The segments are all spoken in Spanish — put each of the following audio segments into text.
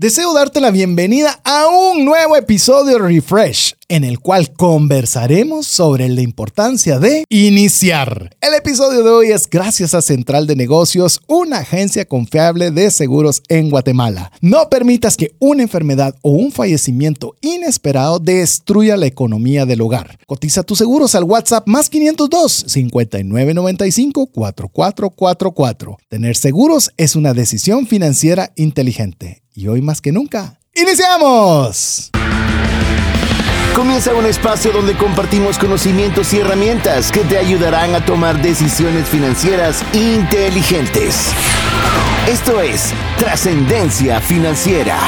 Deseo darte la bienvenida a un nuevo episodio Refresh, en el cual conversaremos sobre la importancia de iniciar. El episodio de hoy es gracias a Central de Negocios, una agencia confiable de seguros en Guatemala. No permitas que una enfermedad o un fallecimiento inesperado destruya la economía del hogar. Cotiza tus seguros al WhatsApp más 502 5995 4444. Tener seguros es una decisión financiera inteligente y hoy más que nunca, ¡iniciamos! Comienza un espacio donde compartimos conocimientos y herramientas que te ayudarán a tomar decisiones financieras inteligentes. Esto es Trascendencia Financiera.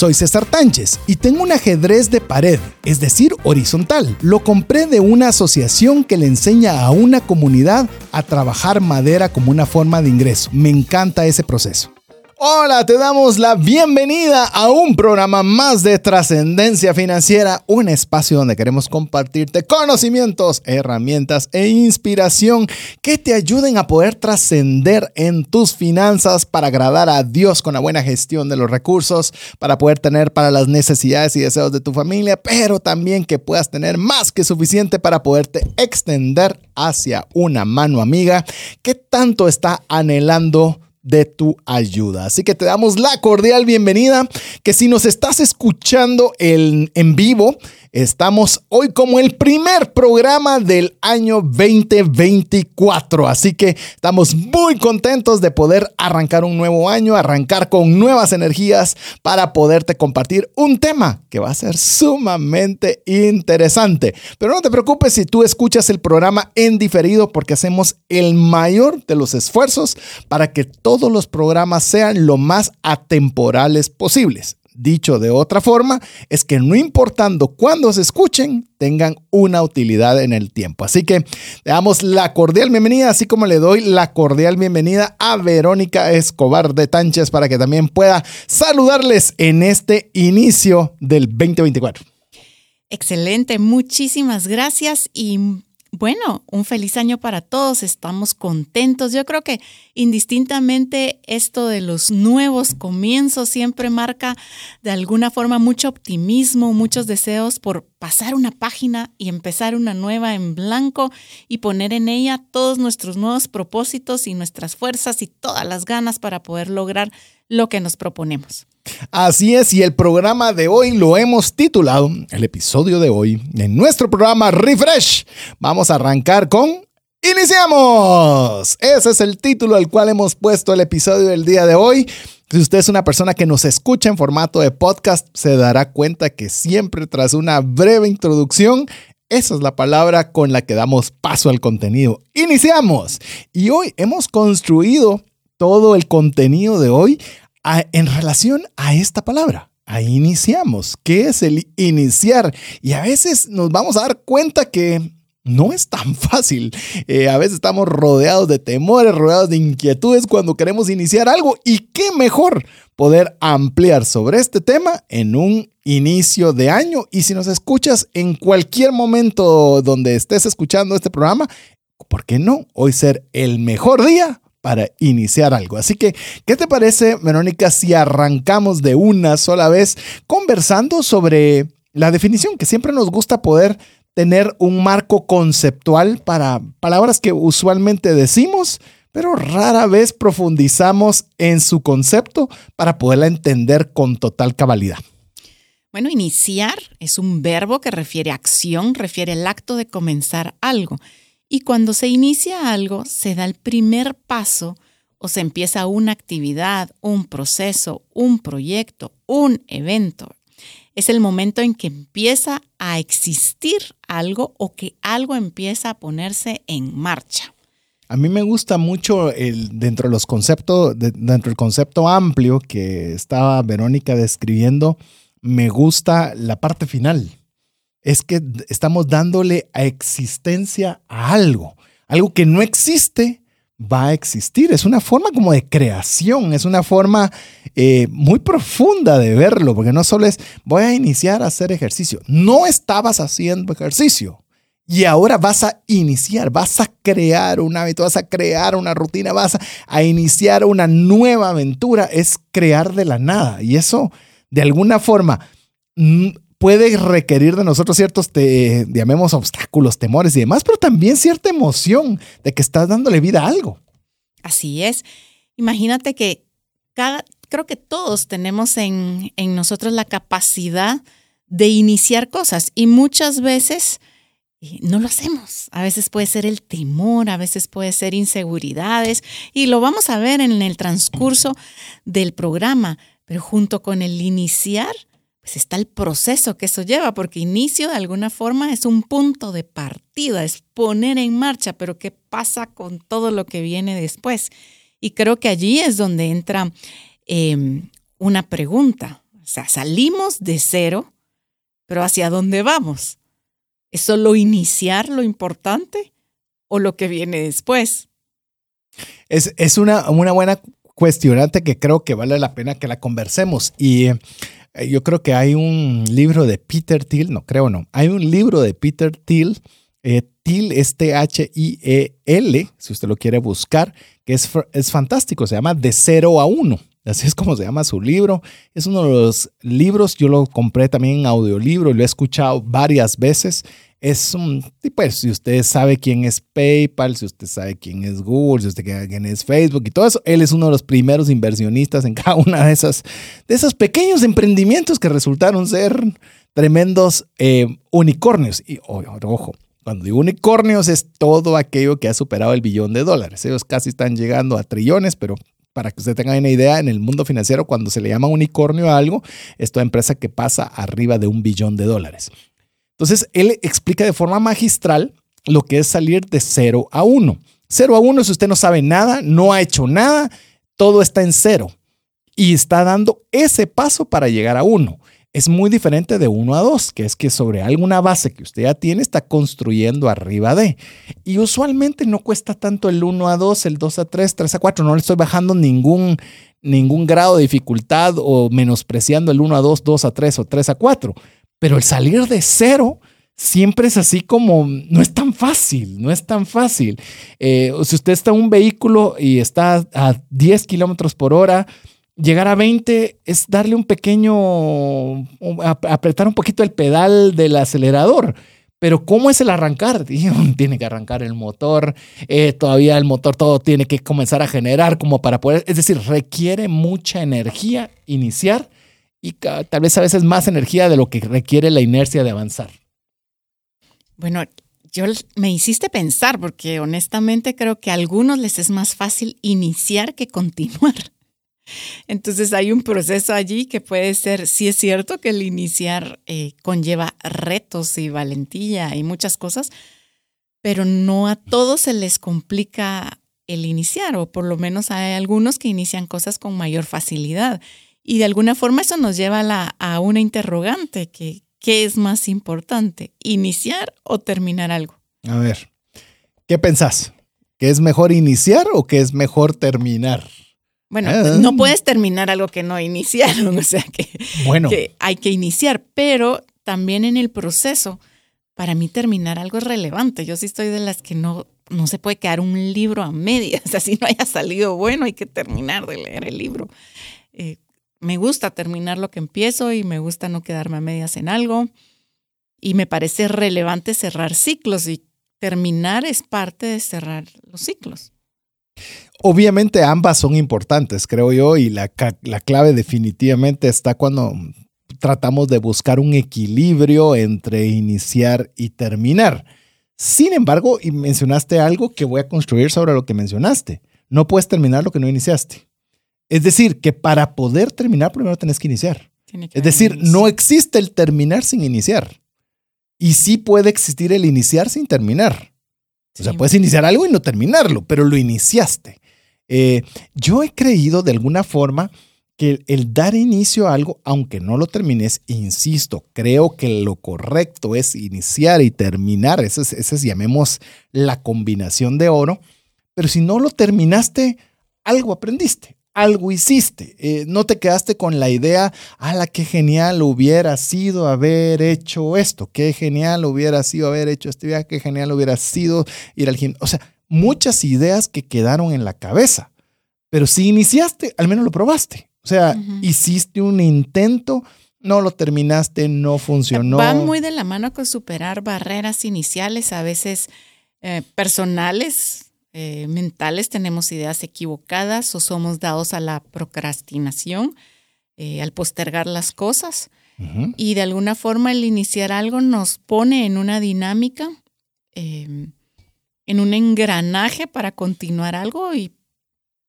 Soy César Tánchez y tengo un ajedrez de pared, es decir, horizontal. Lo compré de una asociación que le enseña a una comunidad a trabajar madera como una forma de ingreso. Me encanta ese proceso. Hola, te damos la bienvenida a un programa más de trascendencia financiera, un espacio donde queremos compartirte conocimientos, herramientas e inspiración que te ayuden a poder trascender en tus finanzas para agradar a Dios con la buena gestión de los recursos, para poder tener para las necesidades y deseos de tu familia, pero también que puedas tener más que suficiente para poderte extender hacia una mano amiga que tanto está anhelando de tu ayuda. Así que te damos la cordial bienvenida, que si nos estás escuchando en, en vivo, Estamos hoy como el primer programa del año 2024, así que estamos muy contentos de poder arrancar un nuevo año, arrancar con nuevas energías para poderte compartir un tema que va a ser sumamente interesante. Pero no te preocupes si tú escuchas el programa en diferido porque hacemos el mayor de los esfuerzos para que todos los programas sean lo más atemporales posibles. Dicho de otra forma, es que no importando cuándo se escuchen, tengan una utilidad en el tiempo. Así que le damos la cordial bienvenida, así como le doy la cordial bienvenida a Verónica Escobar de Tánchez para que también pueda saludarles en este inicio del 2024. Excelente, muchísimas gracias y bueno, un feliz año para todos, estamos contentos. Yo creo que indistintamente esto de los nuevos comienzos siempre marca de alguna forma mucho optimismo, muchos deseos por pasar una página y empezar una nueva en blanco y poner en ella todos nuestros nuevos propósitos y nuestras fuerzas y todas las ganas para poder lograr lo que nos proponemos. Así es, y el programa de hoy lo hemos titulado, el episodio de hoy, en nuestro programa Refresh. Vamos a arrancar con ¡Iniciamos! Ese es el título al cual hemos puesto el episodio del día de hoy. Si usted es una persona que nos escucha en formato de podcast, se dará cuenta que siempre tras una breve introducción, esa es la palabra con la que damos paso al contenido. Iniciamos. Y hoy hemos construido todo el contenido de hoy en relación a esta palabra. Ahí iniciamos. ¿Qué es el iniciar? Y a veces nos vamos a dar cuenta que no es tan fácil. Eh, a veces estamos rodeados de temores, rodeados de inquietudes cuando queremos iniciar algo. Y qué mejor poder ampliar sobre este tema en un inicio de año. Y si nos escuchas en cualquier momento donde estés escuchando este programa, ¿por qué no hoy ser el mejor día para iniciar algo. Así que, ¿qué te parece, Verónica, si arrancamos de una sola vez conversando sobre la definición que siempre nos gusta poder tener un marco conceptual para palabras que usualmente decimos, pero rara vez profundizamos en su concepto para poderla entender con total cabalidad. Bueno, iniciar es un verbo que refiere a acción, refiere al acto de comenzar algo. Y cuando se inicia algo, se da el primer paso o se empieza una actividad, un proceso, un proyecto, un evento. Es el momento en que empieza a existir algo o que algo empieza a ponerse en marcha. A mí me gusta mucho el, dentro de los conceptos, dentro del concepto amplio que estaba Verónica describiendo, me gusta la parte final es que estamos dándole a existencia a algo. Algo que no existe va a existir. Es una forma como de creación, es una forma eh, muy profunda de verlo, porque no solo es voy a iniciar a hacer ejercicio. No estabas haciendo ejercicio Y ahora vas a iniciar, vas a crear un hábito, vas a crear una rutina, vas a, iniciar una nueva aventura. Es crear de la nada. Y eso, de alguna forma, puede requerir de nosotros ciertos, te, llamemos, obstáculos, temores y demás, pero también cierta emoción de que estás dándole vida a algo. Así es. Imagínate que cada, creo que todos tenemos en, en nosotros la capacidad de iniciar cosas y muchas veces no lo hacemos. A veces puede ser el temor, a veces puede ser inseguridades y lo vamos a ver en el transcurso del programa, pero junto con el iniciar, está el proceso que eso lleva, porque inicio de alguna forma es un punto de partida, es poner en marcha, pero ¿qué pasa con todo lo que viene después? Y creo que allí es donde entra em, una pregunta. O sea, salimos de cero, pero ¿hacia dónde vamos? ¿Es solo iniciar lo importante o lo que viene después? Es, es una, una buena cuestionante que creo que vale la pena que la conversemos. Y yo creo que hay un libro de Peter Thiel, no creo no, hay un libro de Peter Thiel, eh, Thiel es T-H-I-E-L, si usted lo quiere buscar, que es, es fantástico, se llama De Cero a Uno. Así es como se llama su libro. Es uno de los libros, yo lo compré también en audiolibro, lo he escuchado varias veces. Es un, pues, si usted sabe quién es PayPal, si usted sabe quién es Google, si usted sabe quién es Facebook y todo eso, él es uno de los primeros inversionistas en cada una de esas, de esos pequeños emprendimientos que resultaron ser tremendos eh, unicornios. Y ojo, cuando digo unicornios es todo aquello que ha superado el billón de dólares. Ellos casi están llegando a trillones, pero para que usted tenga una idea, en el mundo financiero, cuando se le llama unicornio a algo, es toda empresa que pasa arriba de un billón de dólares. Entonces, él explica de forma magistral lo que es salir de cero a uno. Cero a uno si usted no sabe nada, no ha hecho nada, todo está en cero y está dando ese paso para llegar a uno es muy diferente de 1 a 2, que es que sobre alguna base que usted ya tiene está construyendo arriba de. Y usualmente no cuesta tanto el 1 a 2, el 2 a 3, 3 a 4, no le estoy bajando ningún, ningún grado de dificultad o menospreciando el 1 a 2, 2 a 3 o 3 a 4. Pero el salir de cero siempre es así como, no es tan fácil, no es tan fácil. Eh, si usted está en un vehículo y está a 10 kilómetros por hora, llegar a 20 es darle un pequeño, apretar un poquito el pedal del acelerador. Pero ¿cómo es el arrancar? Tiene que arrancar el motor, eh, todavía el motor todo tiene que comenzar a generar como para poder, es decir, requiere mucha energía iniciar y tal vez a veces más energía de lo que requiere la inercia de avanzar. Bueno, yo me hiciste pensar porque honestamente creo que a algunos les es más fácil iniciar que continuar. Entonces hay un proceso allí que puede ser, sí es cierto que el iniciar eh, conlleva retos y valentía y muchas cosas, pero no a todos se les complica el iniciar, o por lo menos hay algunos que inician cosas con mayor facilidad. Y de alguna forma eso nos lleva a, a una interrogante, que ¿qué es más importante, iniciar o terminar algo? A ver, ¿qué pensás? ¿Que es mejor iniciar o que es mejor terminar? Bueno, ah. no puedes terminar algo que no iniciaron, o sea que, que, hay que iniciar, pero también en el proceso, para mí terminar algo es relevante. Yo sí estoy de las que no, no se puede quedar un libro a medias, o sea, si no haya salido bueno, hay que terminar de leer el libro. Eh, me gusta terminar lo que empiezo y me gusta no quedarme a medias en algo. Y me parece relevante cerrar ciclos y terminar es parte de cerrar los ciclos. Obviamente ambas son importantes, creo yo, y la, la clave definitivamente está cuando tratamos de buscar un equilibrio entre iniciar y terminar. Sin embargo, mencionaste algo que voy a construir sobre lo que mencionaste. No puedes terminar lo que no iniciaste. Es decir, que para poder terminar primero tenés que iniciar. es decir, no existe el terminar sin iniciar. Y sí puede existir el iniciar sin terminar. O sea, puedes iniciar algo y no terminarlo, pero lo iniciaste. Eh, yo he creído de alguna forma que el dar inicio a algo, aunque no lo termines, insisto, creo que lo correcto es iniciar y terminar. Esa es, llamemos la combinación de oro. Pero si no lo terminaste, algo aprendiste, algo hiciste. Eh, no te quedaste con la idea, a la que genial hubiera sido haber hecho esto, qué genial hubiera sido haber hecho este viaje, qué genial hubiera sido ir al gimnasio. O sea, muchas ideas que quedaron en la cabeza. Pero si iniciaste, al menos lo probaste. O sea, hiciste un intento, no lo terminaste, no funcionó. Va muy de la mano con superar barreras iniciales, a veces eh, personales, eh, mentales, tenemos ideas equivocadas o somos dados a la procrastinación, eh, al postergar las cosas. Y de alguna forma el iniciar algo nos pone en una dinámica, em, en un engranaje para continuar algo y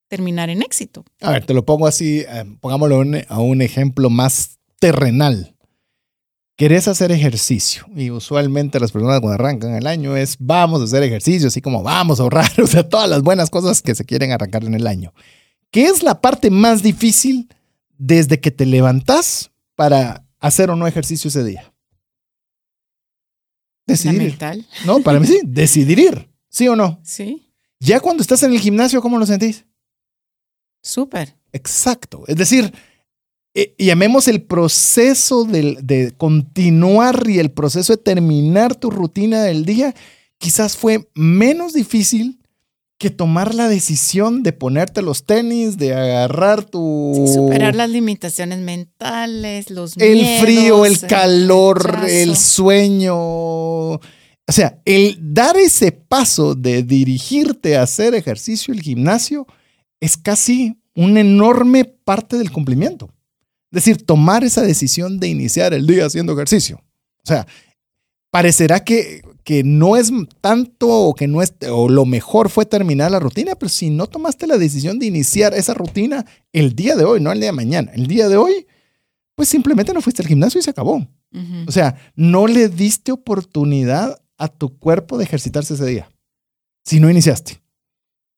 terminar en éxito. A ver, te lo pongo así, pongámoslo a un ejemplo más terrenal querés hacer ejercicio. Y usualmente las personas cuando arrancan el año es vamos a hacer ejercicio, así como vamos a ahorrar, o sea, todas las buenas cosas que se quieren arrancar en el año. ¿Qué es la parte más difícil desde que te levantás para hacer o no ejercicio ese día? Decidir. No, para mí sí, decidir ir, ¿sí o no? Sí. Ya cuando estás en el gimnasio, ¿cómo lo sentís? Súper. Exacto. Es decir, eh, llamemos el proceso de, de, continuar y el proceso de terminar tu rutina del día, quizás fue menos difícil que tomar la decisión de ponerte los tenis, de agarrar tu... superar las limitaciones mentales, los... El frío, el calor, el sueño. O sea, el dar ese paso de dirigirte a hacer ejercicio, el gimnasio, es casi una enorme parte del cumplimiento. Es decir, tomar esa decisión de iniciar el día haciendo ejercicio. O sea, parecerá que, que no es tanto o que no es, o lo mejor fue terminar la rutina, pero si no tomaste la decisión de iniciar esa rutina el día de hoy, no el día de mañana, el día de hoy, pues simplemente no fuiste al gimnasio y se acabó. O sea, no le diste oportunidad a tu cuerpo de ejercitarse ese día. Si no iniciaste.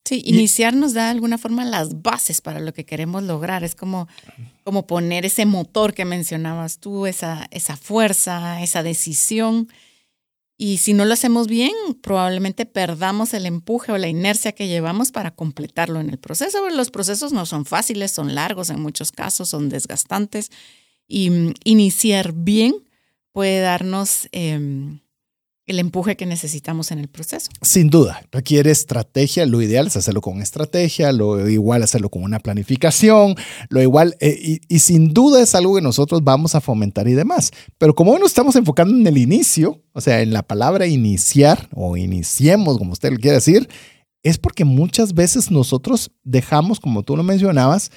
Sí, iniciar nos da de alguna forma las bases para lo que queremos lograr. Es como, como poner ese motor que mencionabas tú, esa, esa fuerza, esa decisión. Y si no lo hacemos bien, probablemente perdamos el empuje o la inercia que llevamos para completarlo en el proceso. los procesos no son fáciles, son largos en muchos casos, son desgastantes. Y mm, iniciar bien puede darnos em, el empuje que necesitamos en el proceso. Sin duda, requiere estrategia. Lo ideal es hacerlo con estrategia, lo igual hacerlo con una planificación, lo igual, eh, y, sin duda es algo que nosotros vamos a fomentar y demás. Pero como nos estamos enfocando en el inicio, o sea, en la palabra iniciar o iniciemos, como usted lo quiere decir, es porque muchas veces nosotros dejamos, como tú lo mencionabas,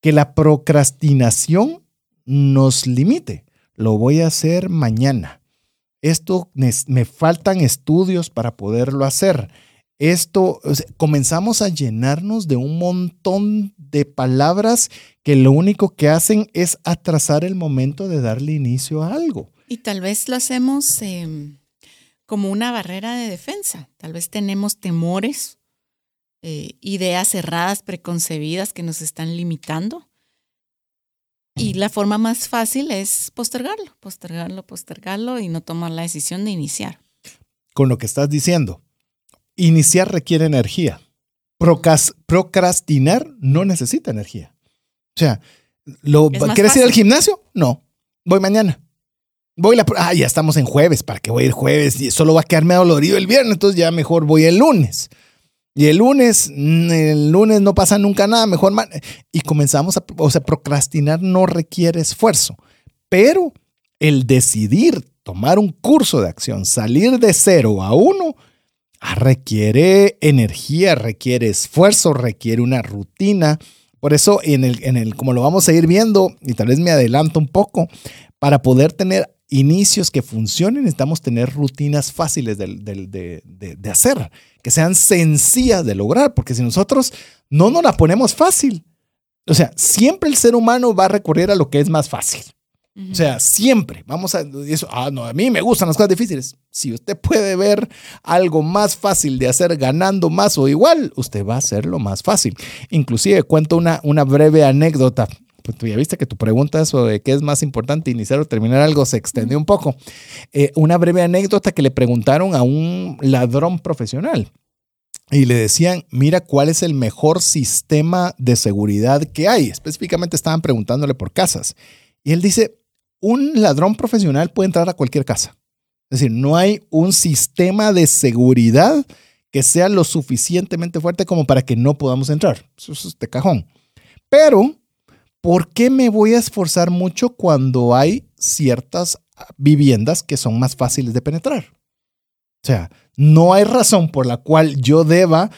que la procrastinación nos limite. Lo voy a hacer mañana esto me, faltan estudios para poderlo hacer. Esto, comenzamos a llenarnos de un montón de palabras que lo único que hacen es atrasar el momento de darle inicio a algo. Y tal vez lo hacemos em, como una barrera de defensa. Tal vez tenemos temores, eh, ideas cerradas, preconcebidas que nos están limitando. Y la forma más fácil es postergarlo, postergarlo, postergarlo y no tomar la decisión de iniciar. Con lo que estás diciendo, iniciar requiere energía. procrastinar no necesita energía. O sea, lo, ¿quieres ir al gimnasio? No, voy mañana. Voy la, ah, ya estamos en jueves, ¿para qué voy a ir jueves? Y solo va a quedarme dolorido el viernes, entonces ya mejor voy el lunes. Y el lunes, mm, el lunes no pasa nunca nada, mejor. Y comenzamos a, o sea, procrastinar no requiere esfuerzo, pero el decidir tomar un curso de acción, salir de cero a uno, ah, requiere energía, requiere esfuerzo, requiere una rutina. Por eso, en el, en el, como lo vamos a ir viendo, y tal vez me adelanto un poco, para poder tener inicios que funcionen, necesitamos tener rutinas fáciles de, de, hacer, que sean sencillas de lograr, porque si nosotros no nos la ponemos fácil, o sea, siempre el ser humano va a recurrir a lo que es más fácil. O sea, siempre vamos a eso. Ah, no, a mí me gustan las cosas difíciles. Si usted puede ver algo más fácil de hacer ganando más o igual, usted va a hacerlo más fácil. Inclusive cuento una, una breve anécdota tú ya viste que tu pregunta sobre qué es más importante, iniciar o terminar algo, se extendió un poco. Eh, una breve anécdota que le preguntaron a un ladrón profesional. y le decían, mira cuál es el mejor sistema de seguridad que hay. Específicamente estaban preguntándole por casas. Y él dice, un ladrón profesional puede entrar a cualquier casa. Es decir, no hay un sistema de seguridad que sea lo suficientemente fuerte como para que no podamos entrar. Eso es de cajón. Pero, ¿por qué me voy a esforzar mucho cuando hay ciertas viviendas que son más fáciles de penetrar? O sea, no hay razón por la cual yo deba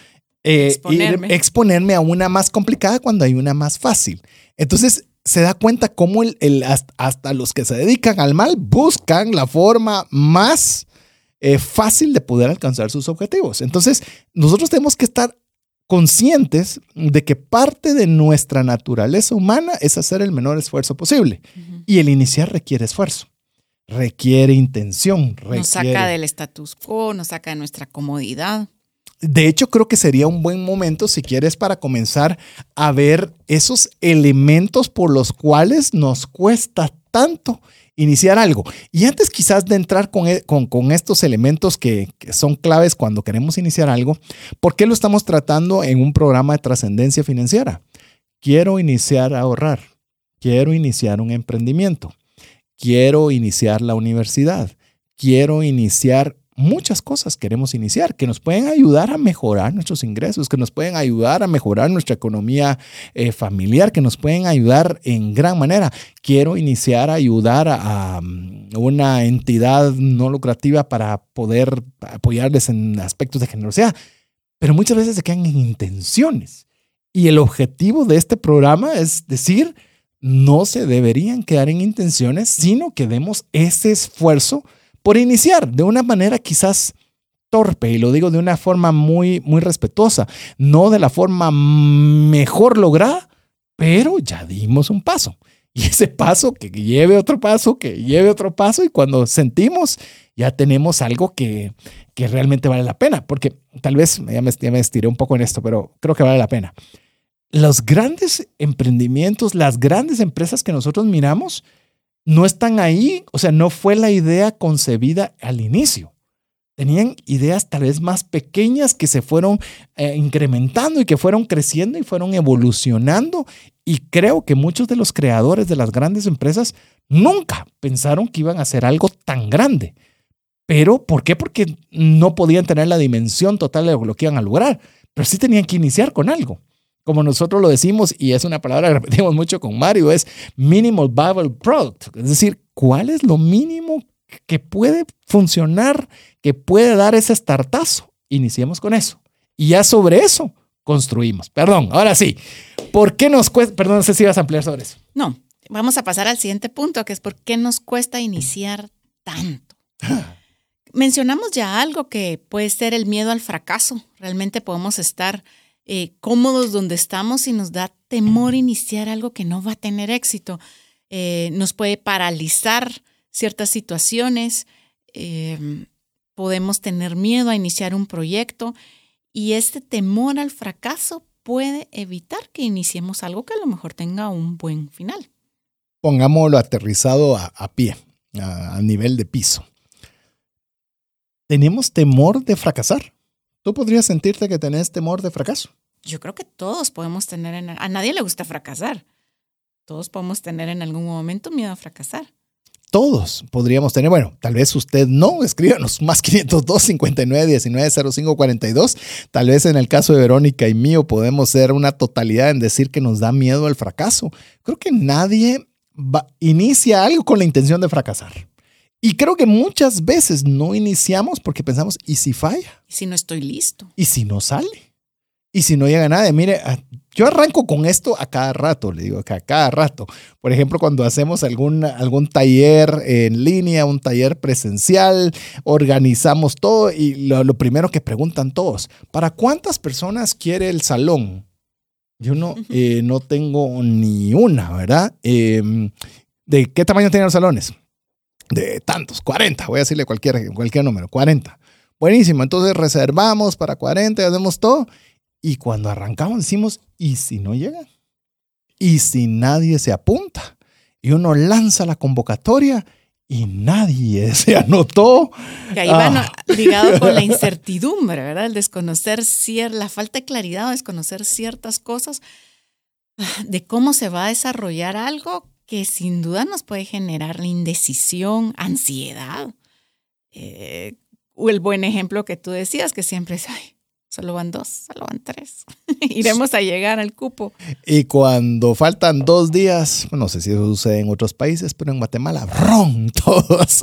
eh, exponerme. a una más complicada cuando hay una más fácil. Entonces, se da cuenta cómo el, hasta, los que se dedican al mal buscan la forma más eh, fácil de poder alcanzar sus objetivos. Entonces, nosotros tenemos que estar conscientes de que parte de nuestra naturaleza humana es hacer el menor esfuerzo posible. Y el iniciar requiere esfuerzo, requiere intención. Nos saca del status quo, nos saca de nuestra comodidad. De hecho, creo que sería un buen momento, si quieres, para comenzar a ver esos elementos por los cuales nos cuesta tanto iniciar algo. Y antes quizás de entrar con, e, estos elementos que, que, son claves cuando queremos iniciar algo, ¿por qué lo estamos tratando en un programa de trascendencia financiera? Quiero iniciar a ahorrar, quiero iniciar un emprendimiento, quiero iniciar la universidad, quiero iniciar muchas cosas queremos iniciar que nos pueden ayudar a mejorar nuestros ingresos, que nos pueden ayudar a mejorar nuestra economía eh, familiar, que nos pueden ayudar en gran manera. Quiero iniciar a ayudar a, una entidad no lucrativa para poder apoyarles en aspectos de generosidad, pero muchas veces se quedan en intenciones. Y el objetivo de este programa es decir, no se deberían quedar en intenciones, sino que demos ese esfuerzo por iniciar de una manera quizás torpe, y lo digo de una forma muy, muy respetuosa, no de la forma mejor lograda, pero ya dimos un paso. Y ese paso que lleve otro paso, que lleve otro paso, y cuando sentimos, ya tenemos algo que, que realmente vale la pena, porque tal vez ya me, ya me estiré un poco en esto, pero creo que vale la pena. Los grandes emprendimientos, las grandes empresas que nosotros miramos, no están ahí, o sea, no fue la idea concebida al inicio. Tenían ideas tal vez más pequeñas que se fueron eh, incrementando y que fueron creciendo y fueron evolucionando. Y creo que muchos de los creadores de las grandes empresas nunca pensaron que iban a hacer algo tan grande. Pero, ¿por qué? Porque no podían tener la dimensión total de lo que iban a lograr. Pero sí tenían que iniciar con algo como nosotros lo decimos, y es una palabra que repetimos mucho con Mario, es minimal viable product. Es decir, ¿cuál es lo mínimo que puede funcionar, que puede dar ese startazo? Iniciemos con eso. Y ya sobre eso construimos. Perdón, ahora sí. ¿Por qué nos cuesta? Perdón, no sé si vas a ampliar sobre eso. No, vamos a pasar al siguiente punto, que es por qué nos cuesta iniciar tanto. Mencionamos ya algo que puede ser el miedo al fracaso. Realmente podemos estar eh, cómodos donde estamos y nos da temor iniciar algo que no va a tener éxito. Eh, nos puede paralizar ciertas situaciones, em, podemos tener miedo a iniciar un proyecto y este temor al fracaso puede evitar que iniciemos algo que a lo mejor tenga un buen final. Pongámoslo aterrizado a, pie, a nivel de piso. ¿Tenemos temor de fracasar? ¿Tú podrías sentirte que tenés temor de fracaso? Yo creo que todos podemos tener, en, a nadie le gusta fracasar. Todos podemos tener en algún momento miedo a fracasar. Todos podríamos tener, bueno, tal vez usted no, escríbanos más 502 59 19 05 42. Tal vez en el caso de Verónica y mío podemos ser una totalidad en decir que nos da miedo al fracaso. Creo que nadie inicia algo con la intención de fracasar. Y creo que muchas veces no iniciamos porque pensamos, ¿y si falla? ¿Y si no estoy listo? ¿Y si no sale? ¿Y si no llega nadie? Mire, ah, yo arranco con esto a cada rato, le digo que a cada rato. Por ejemplo, cuando hacemos algún, algún taller en línea, un taller presencial, organizamos todo y lo, primero que preguntan todos, ¿para cuántas personas quiere el salón? Yo no, eh, no tengo ni una, ¿verdad? Em, ¿De qué tamaño tienen los salones? De tantos, 40, voy a decirle cualquier, cualquier número, 40. Buenísimo, entonces reservamos para 40, hacemos todo. Y cuando arrancamos decimos, ¿y si no llegan? ¿Y si nadie se apunta? Y uno lanza la convocatoria y nadie se anotó. Que ahí ah. ligado con la incertidumbre, ¿verdad? El desconocer, la falta de claridad, desconocer ciertas cosas ah, de cómo se va a desarrollar algo que sin duda nos puede generar la indecisión, ansiedad. Eh, o el buen ejemplo que tú decías, que siempre es, ay, Solo van dos, solo van tres. Iremos a llegar al cupo. Y cuando faltan dos días, no sé si eso sucede en otros países, pero en Guatemala, ¡ron! Todos.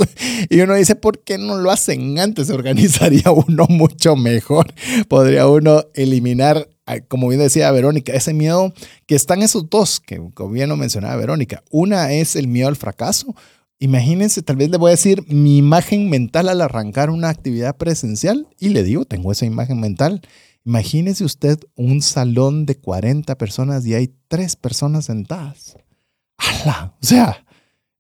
Y uno dice, ¿por qué no lo hacen antes? Se organizaría uno mucho mejor. Podría uno eliminar, como bien decía Verónica, ese miedo que están esos dos, que como bien lo mencionaba Verónica. Una es el miedo al fracaso Imagínense, tal vez le voy a decir mi imagen mental al arrancar una actividad presencial y le digo, tengo esa imagen mental. Imagínese usted un salón de 40 personas y hay tres personas sentadas. ¡Hala! O sea,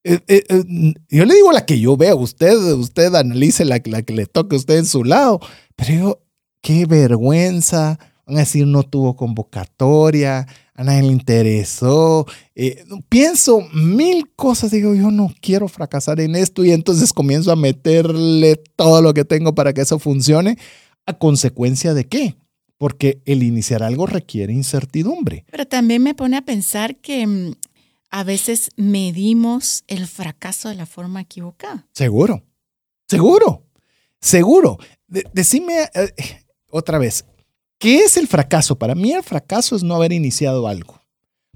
eh, eh, eh, yo le digo la que yo veo, usted, usted analice la, la que le toque a usted en su lado, pero yo, qué vergüenza, van a decir no tuvo convocatoria, a nadie le interesó. Eh, pienso mil cosas, digo, yo no quiero fracasar en esto y entonces comienzo a meterle todo lo que tengo para que eso funcione. ¿A consecuencia de qué? Porque el iniciar algo requiere incertidumbre. Pero también me pone a pensar que mm, a veces medimos el fracaso de la forma equivocada. Seguro, seguro, seguro. decime eh, otra vez, ¿Qué es el fracaso? Para mí el fracaso es no haber iniciado algo.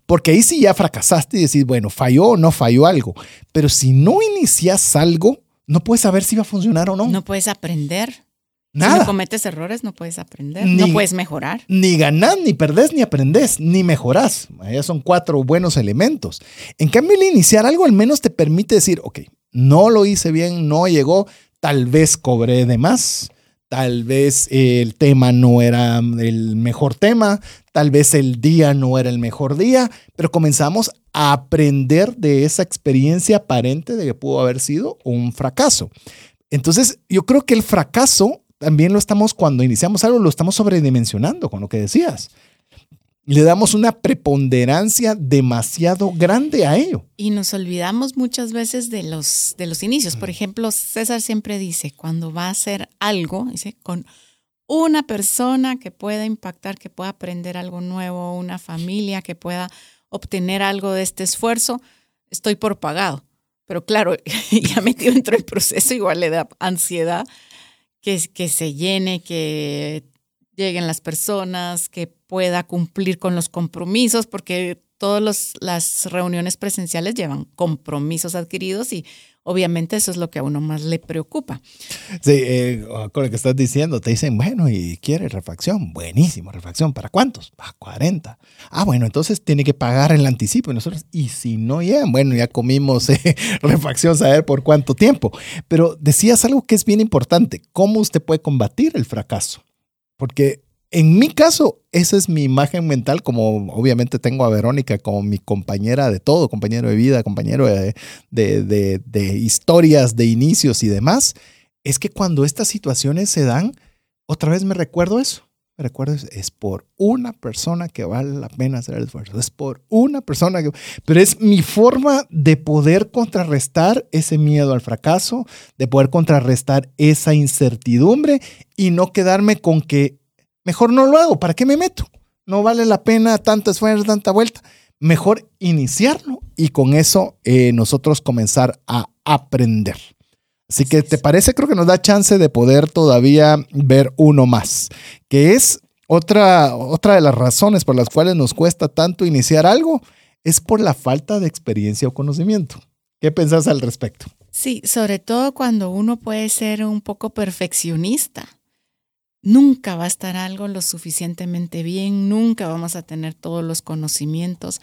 Porque ahí sí ya fracasaste y decís, bueno, falló o no falló algo. Pero si no inicias algo, no puedes saber si va a funcionar o no. No puedes aprender. Nada. Si no cometes errores, no puedes aprender, no puedes mejorar. Ni ganás, ni perdés, ni aprendés, ni mejorás. Allá son cuatro buenos elementos. En cambio, el iniciar algo al menos te permite decir, ok, no lo hice bien, no llegó, tal vez cobré de más, Tal vez el tema no era el mejor tema, tal vez el día no era el mejor día, pero comenzamos a aprender de esa experiencia aparente de que pudo haber sido un fracaso. Entonces, yo creo que el fracaso también lo estamos, cuando iniciamos algo, lo estamos sobredimensionando con lo que decías le damos una preponderancia demasiado grande a ello. Y nos olvidamos muchas veces de los, de los inicios. Por ejemplo, César siempre dice, cuando va a hacer algo, dice, con una persona que pueda impactar, que pueda aprender algo nuevo, una familia que pueda obtener algo de este esfuerzo, estoy por pagado. Pero claro, ya metido dentro del proceso, igual le da ansiedad que, que se llene, que lleguen las personas, que pueda cumplir con los compromisos, porque todas las reuniones presenciales llevan compromisos adquiridos y obviamente eso es lo que a uno más le preocupa. Sí, eh, con lo que estás diciendo, te dicen, bueno, ¿y quiere refacción? Buenísimo, refacción, ¿para cuántos? Para 40. Ah, bueno, entonces tiene que pagar el anticipo y nosotros, y si no llegan, bueno, ya comimos eh, refacción, saber por cuánto tiempo. Pero decías algo que es bien importante, ¿cómo usted puede combatir el fracaso? Porque en mi caso, esa es mi imagen mental, como obviamente tengo a Verónica como mi compañera de todo, compañero de vida, compañero de, de, historias, de inicios y demás, es que cuando estas situaciones se dan, otra vez me recuerdo eso. Me recuerdo, es por una persona que vale la pena hacer el esfuerzo. Es por una persona que... Pero es mi forma de poder contrarrestar ese miedo al fracaso, de poder contrarrestar esa incertidumbre y no quedarme con que mejor no lo hago, ¿para qué me meto? No vale la pena tanto esfuerzo, tanta vuelta. Mejor iniciarlo y con eso eh, nosotros comenzar a aprender. Así que, ¿te parece? Creo que nos da chance de poder todavía ver uno más, que es otra, otra de las razones por las cuales nos cuesta tanto iniciar algo, es por la falta de experiencia o conocimiento. ¿Qué pensás al respecto? Sí, sobre todo cuando uno puede ser un poco perfeccionista nunca va a estar algo lo suficientemente bien, nunca vamos a tener todos los conocimientos.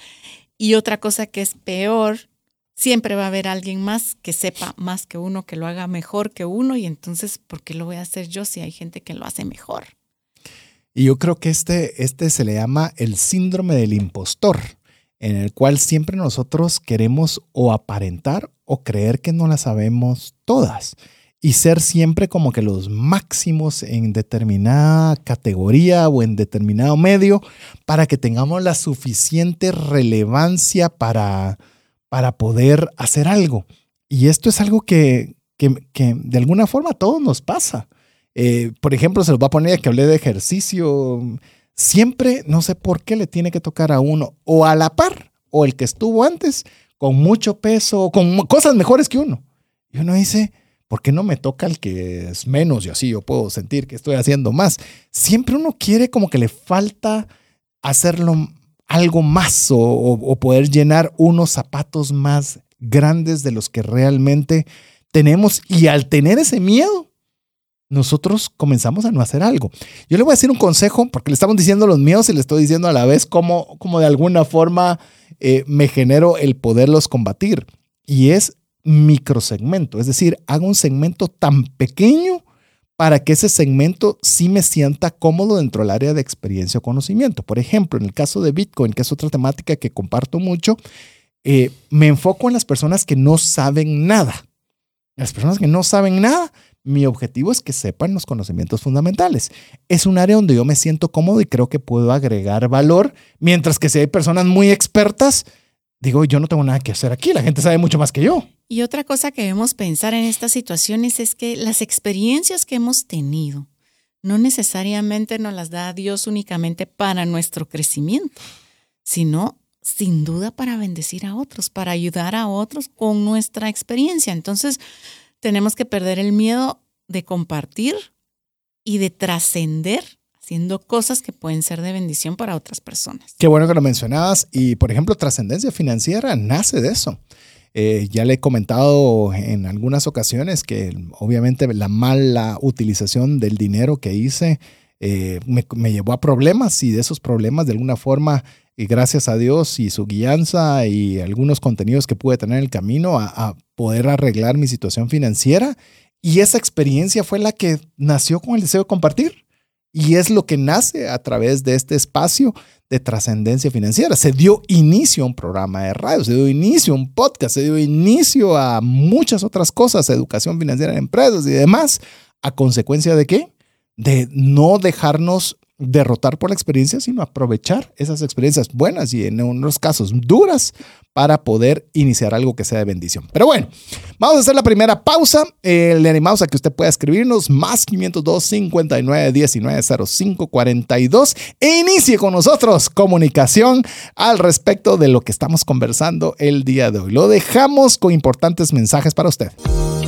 Y otra cosa que es peor, siempre va a haber alguien más que sepa más que uno, que lo haga mejor que uno, y entonces, ¿por qué lo voy a hacer yo si hay gente que lo hace mejor? Y yo creo que este, este se le llama el síndrome del impostor, en el cual siempre nosotros queremos o aparentar o creer que no la sabemos todas y ser siempre como que los máximos en determinada categoría o en determinado medio para que tengamos la suficiente relevancia para, para poder hacer algo. Y esto es algo que, de alguna forma a todos nos pasa. Eh, por ejemplo, se los va a poner que hablé de ejercicio. Siempre, no sé por qué le tiene que tocar a uno o a la par o el que estuvo antes con mucho peso, con cosas mejores que uno. Y uno dice, ¿por qué no me toca el que es menos y así yo puedo sentir que estoy haciendo más? Siempre uno quiere como que le falta hacerlo algo más o, poder llenar unos zapatos más grandes de los que realmente tenemos y al tener ese miedo, nosotros comenzamos a no hacer algo. Yo le voy a decir un consejo porque le estamos diciendo los miedos y le estoy diciendo a la vez cómo, de alguna forma eh, me genero el poderlos combatir. Y es microsegmento, es decir, hago un segmento tan pequeño para que ese segmento sí me sienta cómodo dentro del área de experiencia o conocimiento. Por ejemplo, en el caso de Bitcoin, que es otra temática que comparto mucho, eh, me enfoco en las personas que no saben nada. Las personas que no saben nada, mi objetivo es que sepan los conocimientos fundamentales. Es un área donde yo me siento cómodo y creo que puedo agregar valor, mientras que si hay personas muy expertas, digo, yo no tengo nada que hacer aquí, la gente sabe mucho más que yo. Y otra cosa que debemos pensar en estas situaciones es que las experiencias que hemos tenido no necesariamente nos las da Dios únicamente para nuestro crecimiento, sino sin duda para bendecir a otros, para ayudar a otros con nuestra experiencia. Entonces, tenemos que perder el miedo de compartir y de trascender haciendo cosas que pueden ser de bendición para otras personas. Qué bueno que lo mencionabas. Y, por ejemplo, trascendencia financiera nace de eso. Eh, ya le he comentado en algunas ocasiones que obviamente la mala utilización del dinero que hice eh, me, llevó a problemas y de esos problemas de alguna forma, y gracias a Dios y su guianza y algunos contenidos que pude tener en el camino a poder arreglar mi situación financiera. Y esa experiencia fue la que nació con el deseo de compartir. Y es lo que nace a través de este espacio de trascendencia financiera. Se dio inicio a un programa de radio, se dio inicio a un podcast, se dio inicio a muchas otras cosas, educación financiera en empresas y demás. ¿A consecuencia de qué? De no dejarnos derrotar por la experiencia, sino aprovechar esas experiencias buenas y en unos casos duras para poder iniciar algo que sea de bendición. Pero bueno, vamos a hacer la primera pausa. Eh, le animamos a que usted pueda escribirnos más 502 59 19 05 42 e inicie con nosotros comunicación al respecto de lo que estamos conversando el día de hoy. Lo dejamos con importantes mensajes para usted.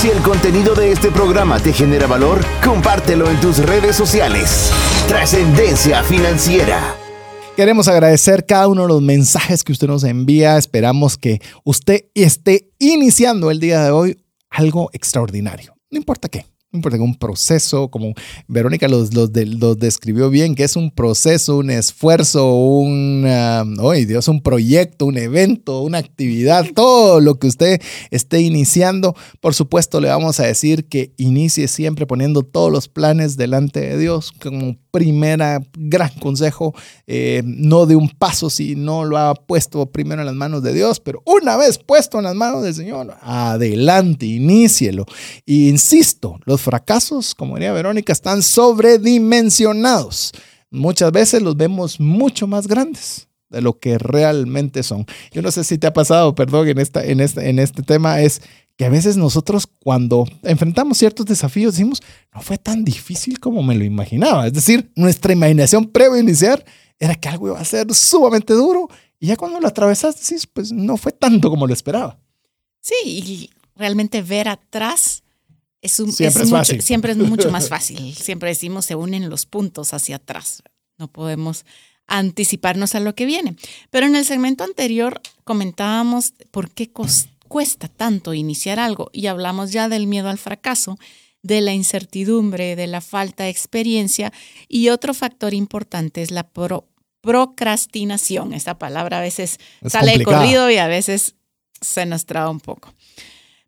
Si el contenido de este programa te genera valor, compártelo en tus redes sociales. Trascendencia financiera. Queremos agradecer cada uno de los mensajes que usted nos envía. Esperamos que usted esté iniciando el día de hoy algo extraordinario. No importa qué un proceso, como Verónica los, los, describió bien, que es un proceso, un esfuerzo, un, uh, Dios, un proyecto, un evento, una actividad, todo lo que usted esté iniciando, por supuesto le vamos a decir que inicie siempre poniendo todos los planes delante de Dios como primera gran consejo, eh, no de un paso si no lo ha puesto primero en las manos de Dios, pero una vez puesto en las manos del Señor, adelante, inícielo. Y insisto, los fracasos, como diría Verónica, están sobredimensionados. Muchas veces los vemos mucho más grandes de lo que realmente son. Yo no sé si te ha pasado, perdón, en, esta, en, este, en este tema, es que a veces nosotros cuando enfrentamos ciertos desafíos decimos, no fue tan difícil como me lo imaginaba. Es decir, nuestra imaginación previo a iniciar era que algo iba a ser sumamente duro y ya cuando lo atravesaste decís, pues no fue tanto como lo esperaba. Sí, y realmente ver atrás es, siempre, es, mucho, siempre es mucho más fácil. Siempre decimos se unen los puntos hacia atrás. No podemos anticiparnos a lo que viene. Pero en el segmento anterior comentábamos por qué cuesta tanto iniciar algo y hablamos ya del miedo al fracaso, de la incertidumbre, de la falta de experiencia y otro factor importante es la procrastinación. Esta palabra a veces sale de corrido y a veces se nos traba un poco.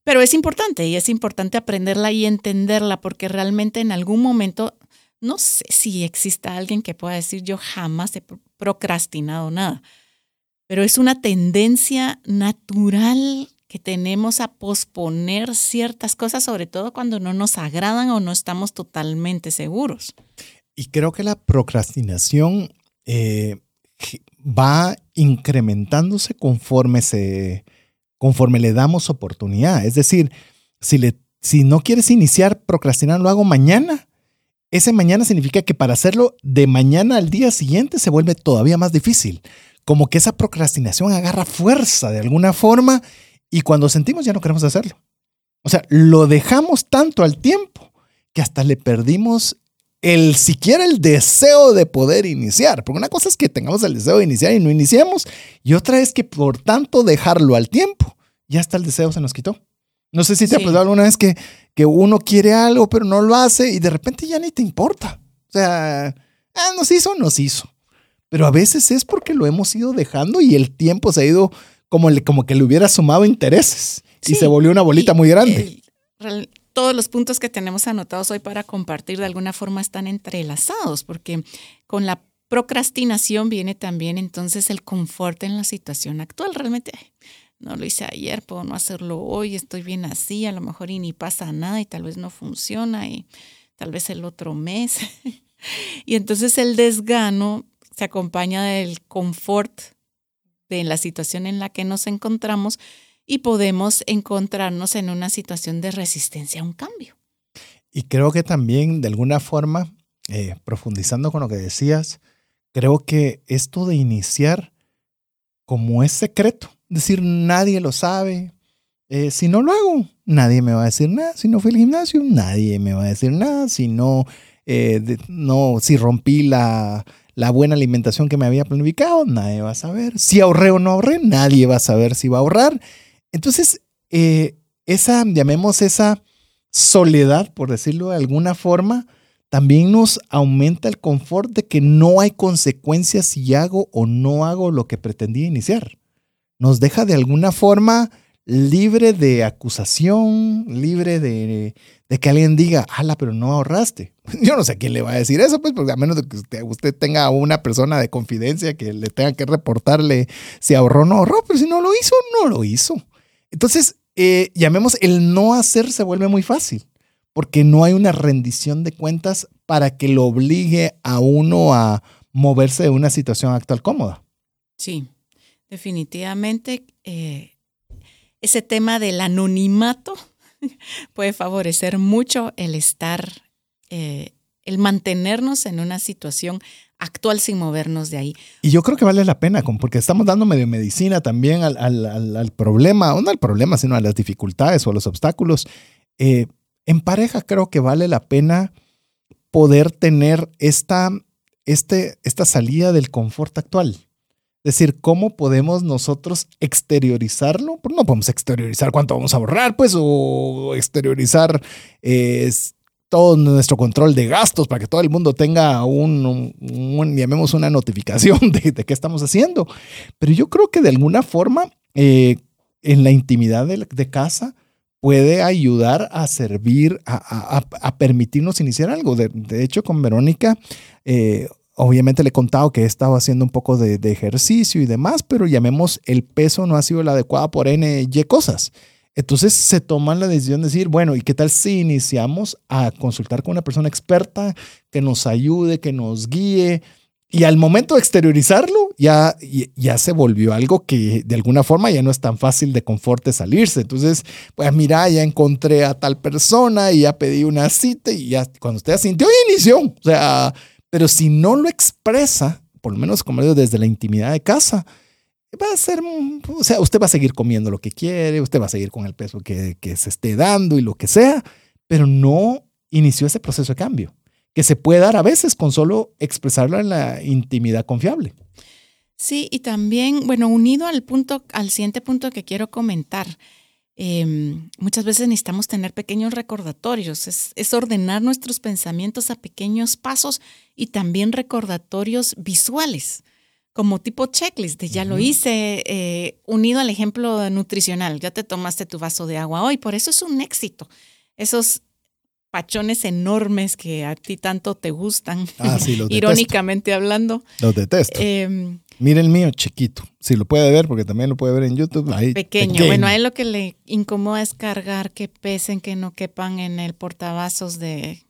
Pero es importante y es importante aprenderla y entenderla porque realmente en algún momento no sé si exista alguien que pueda decir yo jamás he procrastinado nada, pero es una tendencia natural que tenemos a posponer ciertas cosas, sobre todo cuando no nos agradan o no estamos totalmente seguros. Y creo que la procrastinación eh, va incrementándose conforme se, conforme le damos oportunidad. Es decir, si, le, si no quieres iniciar procrastinar, lo hago mañana. Ese mañana significa que para hacerlo de mañana al día siguiente se vuelve todavía más difícil. Como que esa procrastinación agarra fuerza de alguna forma y cuando sentimos ya no queremos hacerlo. O sea, lo dejamos tanto al tiempo que hasta le perdimos el siquiera el deseo de poder iniciar. Porque una cosa es que tengamos el deseo de iniciar y no iniciamos, y otra es que por tanto dejarlo al tiempo, ya hasta el deseo se nos quitó. No sé si te ha pasado alguna vez que, que uno quiere algo, pero no lo hace y de repente ya ni te importa. O sea, ah, nos hizo, nos hizo. Pero a veces es porque lo hemos ido dejando y el tiempo se ha ido como, como que le hubiera sumado intereses y se volvió una bolita muy grande todos los puntos que tenemos anotados hoy para compartir de alguna forma están entrelazados, porque con la procrastinación viene también entonces el confort en la situación actual. Realmente no lo hice ayer, puedo no hacerlo hoy, estoy bien así, a lo mejor y ni pasa nada y tal vez no funciona y tal vez el otro mes. y entonces el desgano se acompaña del confort de la situación en la que nos encontramos y podemos encontrarnos en una situación de resistencia a un cambio. Y creo que también, de alguna forma, eh, profundizando con lo que decías, creo que esto de iniciar como es secreto, decir, nadie lo sabe. Eh, si no lo hago, nadie me va a decir nada. Si no fui al gimnasio, nadie me va a decir nada. Si no, eh, no si rompí la, la buena alimentación que me había planificado, nadie va a saber. Si ahorré o no ahorré, nadie va a saber si va a ahorrar. Entonces, eh, esa, llamemos esa soledad, por decirlo de alguna forma, también nos aumenta el confort de que no hay consecuencias si hago o no hago lo que pretendía iniciar. Nos deja de alguna forma libre de acusación, libre de, que alguien diga, ala, pero no ahorraste. Yo no sé a quién le va a decir eso, pues, porque a menos de que usted, usted, tenga una persona de confidencia que le tenga que reportarle si ahorró o no ahorró, pero si no lo hizo, no lo hizo. Entonces, eh, llamemos el no hacer se vuelve muy fácil, porque no hay una rendición de cuentas para que lo obligue a uno a moverse de una situación actual cómoda. Sí, definitivamente eh, ese tema del anonimato puede favorecer mucho el estar, eh, el mantenernos en una situación actual sin movernos de ahí. Y yo creo que vale la pena, porque estamos dando medio medicina también al, problema, no al problema, sino a las dificultades o a los obstáculos. Eh, en pareja creo que vale la pena poder tener esta, este, esta salida del confort actual. Decir, ¿cómo podemos nosotros exteriorizarlo? Pues no podemos exteriorizar cuánto vamos a ahorrar, pues, o exteriorizar eh, todo nuestro control de gastos para que todo el mundo tenga un, llamemos una notificación de, qué estamos haciendo. Pero yo creo que de alguna forma, eh, en la intimidad de, casa, puede ayudar a servir, a, permitirnos iniciar algo. De, hecho, con Verónica, eh, obviamente le he contado que he estado haciendo un poco de, de, ejercicio y demás, pero llamemos el peso no ha sido el adecuado por N, Y cosas. Entonces se toman la decisión de decir, bueno, ¿y qué tal si iniciamos a consultar con una persona experta que nos ayude, que nos guíe? Y al momento de exteriorizarlo, ya, ya se volvió algo que de alguna forma ya no es tan fácil de conforte salirse. Entonces, pues mira, ya encontré a tal persona y ya pedí una cita y ya cuando usted sintió, ya inició. O sea, pero si no lo expresa, por lo menos como digo, desde la intimidad de casa, va a ser, o sea, usted va a seguir comiendo lo que quiere, usted va a seguir con el peso que, que se esté dando y lo que sea, pero no inició ese proceso de cambio que se puede dar a veces con solo expresarlo en la intimidad confiable. Sí, y también, bueno, unido al punto, al siguiente punto que quiero comentar, em, muchas veces necesitamos tener pequeños recordatorios, es, ordenar nuestros pensamientos a pequeños pasos y también recordatorios visuales, como tipo checklist, de ya lo hice, eh, unido al ejemplo nutricional, ya te tomaste tu vaso de agua hoy, por eso es un éxito. Esos pachones enormes que a ti tanto te gustan, ah, sí, los irónicamente hablando. Los detesto. Eh, Mire el mío, chiquito. Si lo puede ver, porque también lo puede ver en YouTube. Ahí, pequeño. Bueno, a él lo que le incomoda es cargar que pesen, que no quepan en el portavasos de,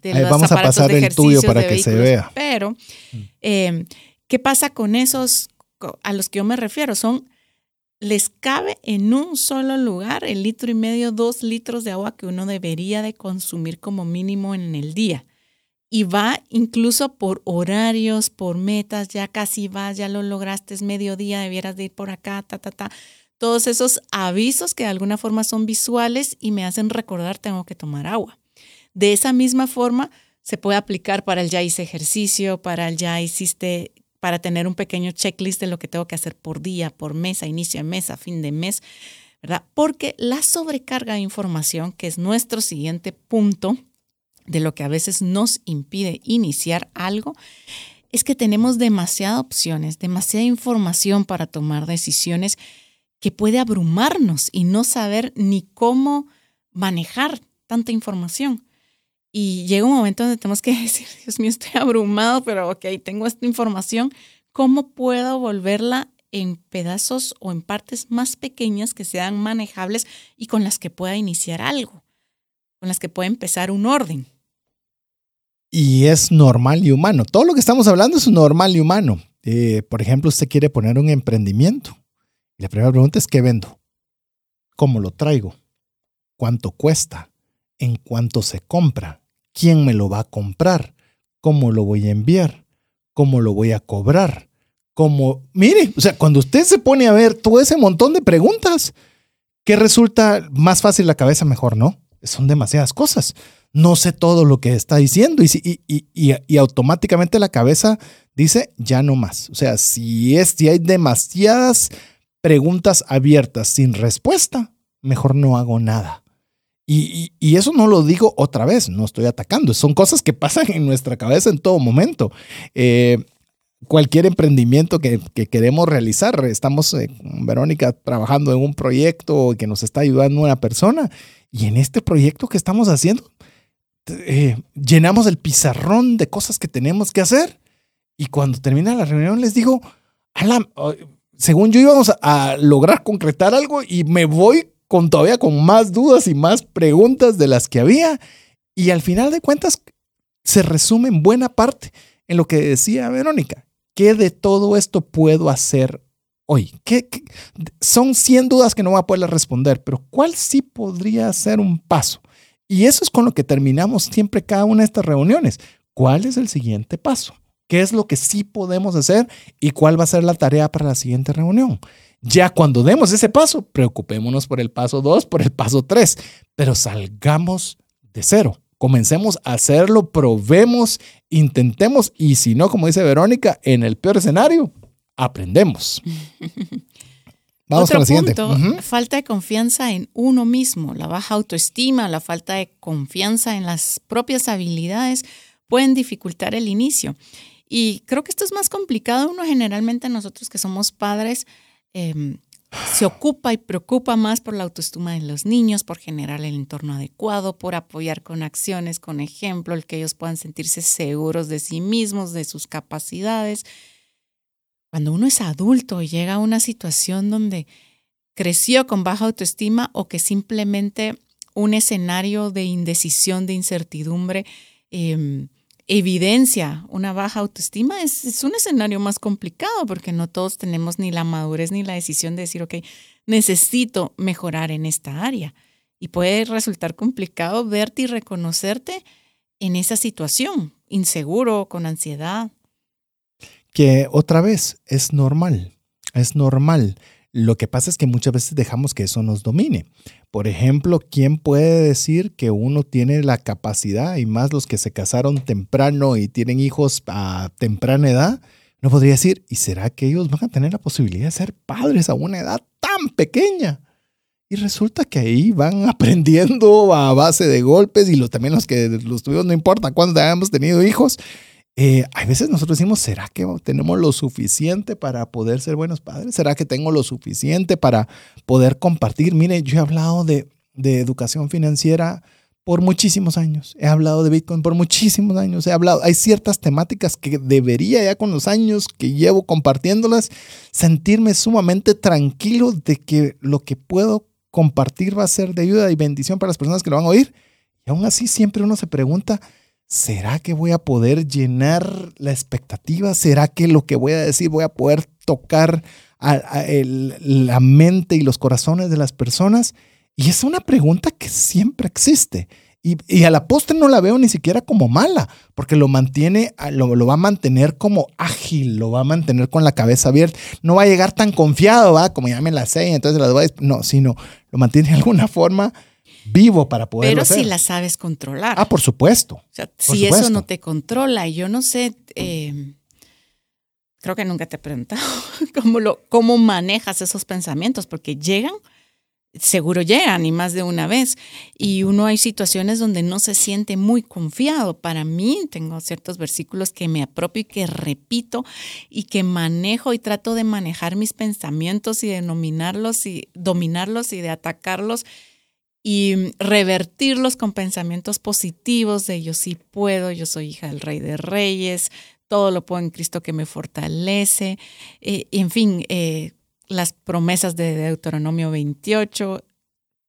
de ahí vamos a pasar el tuyo para que se vea. Pero, mm. em, ¿qué pasa con esos a los que yo me refiero? Son les cabe en un solo lugar el litro y medio, dos litros de agua que uno debería de consumir como mínimo en el día. Y va incluso por horarios, por metas, ya casi vas, ya lo lograste, es mediodía, debieras de ir por acá, ta, ta, ta. Todos esos avisos que de alguna forma son visuales y me hacen recordar tengo que tomar agua. De esa misma forma se puede aplicar para el ya hice ejercicio, para el ya hiciste para tener un pequeño checklist de lo que tengo que hacer por día, por mes, a inicio de mes, a fin de mes, ¿verdad? Porque la sobrecarga de información, que es nuestro siguiente punto de lo que a veces nos impide iniciar algo, es que tenemos demasiadas opciones, demasiada información para tomar decisiones que puede abrumarnos y no saber ni cómo manejar tanta información. Y llega un momento donde tenemos que decir, Dios mío, estoy abrumado, pero ok, tengo esta información, ¿cómo puedo volverla en pedazos o en partes más pequeñas que sean manejables y con las que pueda iniciar algo, con las que pueda empezar un orden? Y es normal y humano. Todo lo que estamos hablando es normal y humano. Eh, por ejemplo, usted quiere poner un emprendimiento. Y la primera pregunta es, ¿qué vendo? ¿Cómo lo traigo? ¿Cuánto cuesta? ¿En cuánto se compra? quién me lo va a comprar, cómo lo voy a enviar, cómo lo voy a cobrar, cómo... Mire, o sea, cuando usted se pone a ver todo ese montón de preguntas, ¿qué resulta más fácil la cabeza? Mejor no. Son demasiadas cosas. No sé todo lo que está diciendo y, automáticamente la cabeza dice ya no más. O sea, si, es, si hay demasiadas preguntas abiertas sin respuesta, mejor no hago nada. Y, eso no lo digo otra vez, no estoy atacando, son cosas que pasan en nuestra cabeza en todo momento. Eh, cualquier emprendimiento que, queremos realizar, estamos eh, Verónica trabajando en un proyecto que nos está ayudando una persona y en este proyecto que estamos haciendo, eh, llenamos el pizarrón de cosas que tenemos que hacer y cuando termina la reunión les digo, según yo íbamos a lograr concretar algo y me voy con todavía con más dudas y más preguntas de las que había. Y al final de cuentas, se resume en buena parte en lo que decía Verónica. ¿Qué de todo esto puedo hacer hoy? ¿Qué, Son 100 dudas que no voy a poder responder, pero ¿cuál sí podría ser un paso? Y eso es con lo que terminamos siempre cada una de estas reuniones. ¿Cuál es el siguiente paso? ¿Qué es lo que sí podemos hacer y cuál va a ser la tarea para la siguiente reunión? Ya cuando demos ese paso, preocupémonos por el paso 2, por el paso 3, pero salgamos de cero. Comencemos a hacerlo, probemos, intentemos y si no, como dice Verónica, en el peor escenario, aprendemos. Vamos con la siguiente. Falta de confianza en uno mismo, la baja autoestima, la falta de confianza en las propias habilidades pueden dificultar el inicio. Y creo que esto es más complicado. Uno generalmente nosotros que somos padres Em, se ocupa y preocupa más por la autoestima de los niños, por generar el entorno adecuado, por apoyar con acciones, con ejemplo, el que ellos puedan sentirse seguros de sí mismos, de sus capacidades. Cuando uno es adulto y llega a una situación donde creció con baja autoestima o que simplemente un escenario de indecisión, de incertidumbre, em, evidencia una baja autoestima, es, es, un escenario más complicado porque no todos tenemos ni la madurez ni la decisión de decir, ok, necesito mejorar en esta área. Y puede resultar complicado verte y reconocerte en esa situación, inseguro, con ansiedad. Que otra vez es normal, es normal. Lo que pasa es que muchas veces dejamos que eso nos domine. Por ejemplo, ¿quién puede decir que uno tiene la capacidad, y más los que se casaron temprano y tienen hijos a temprana edad? No podría decir, ¿y será que ellos van a tener la posibilidad de ser padres a una edad tan pequeña? Y resulta que ahí van aprendiendo a base de golpes y también los que los tuvimos, no importa cuándo hayamos tenido hijos, eh, a veces nosotros decimos, ¿será que tenemos lo suficiente para poder ser buenos padres? ¿Será que tengo lo suficiente para poder compartir? Mire, yo he hablado de, de educación financiera por muchísimos años. He hablado de Bitcoin por muchísimos años. He hablado, hay ciertas temáticas que debería ya con los años que llevo compartiéndolas, sentirme sumamente tranquilo de que lo que puedo compartir va a ser de ayuda y bendición para las personas que lo van a oír. Y aún así siempre uno se pregunta, ¿será que voy a poder llenar la expectativa? ¿Será que lo que voy a decir voy a poder tocar la mente y los corazones de las personas? Y es una pregunta que siempre existe. Y, a la postre no la veo ni siquiera como mala, porque lo mantiene, lo, va a mantener como ágil, lo va a mantener con la cabeza abierta. No va a llegar tan confiado, ¿va? Como ya me la sé, entonces la voy a... No, sino lo mantiene de alguna forma vivo para poder Pero si la sabes controlar. Ah, por supuesto. si eso no te controla, y yo no sé, eh, creo que nunca te he preguntado cómo, lo, cómo manejas esos pensamientos, porque llegan, seguro llegan y más de una vez. Y uno hay situaciones donde no se siente muy confiado. Para mí tengo ciertos versículos que me apropio y que repito y que manejo y trato de manejar mis pensamientos y de nominarlos y dominarlos y de atacarlos y revertirlos con pensamientos positivos de yo sí puedo, yo soy hija del rey de reyes, todo lo puedo en Cristo que me fortalece, eh, en fin, eh, las promesas de Deuteronomio 28.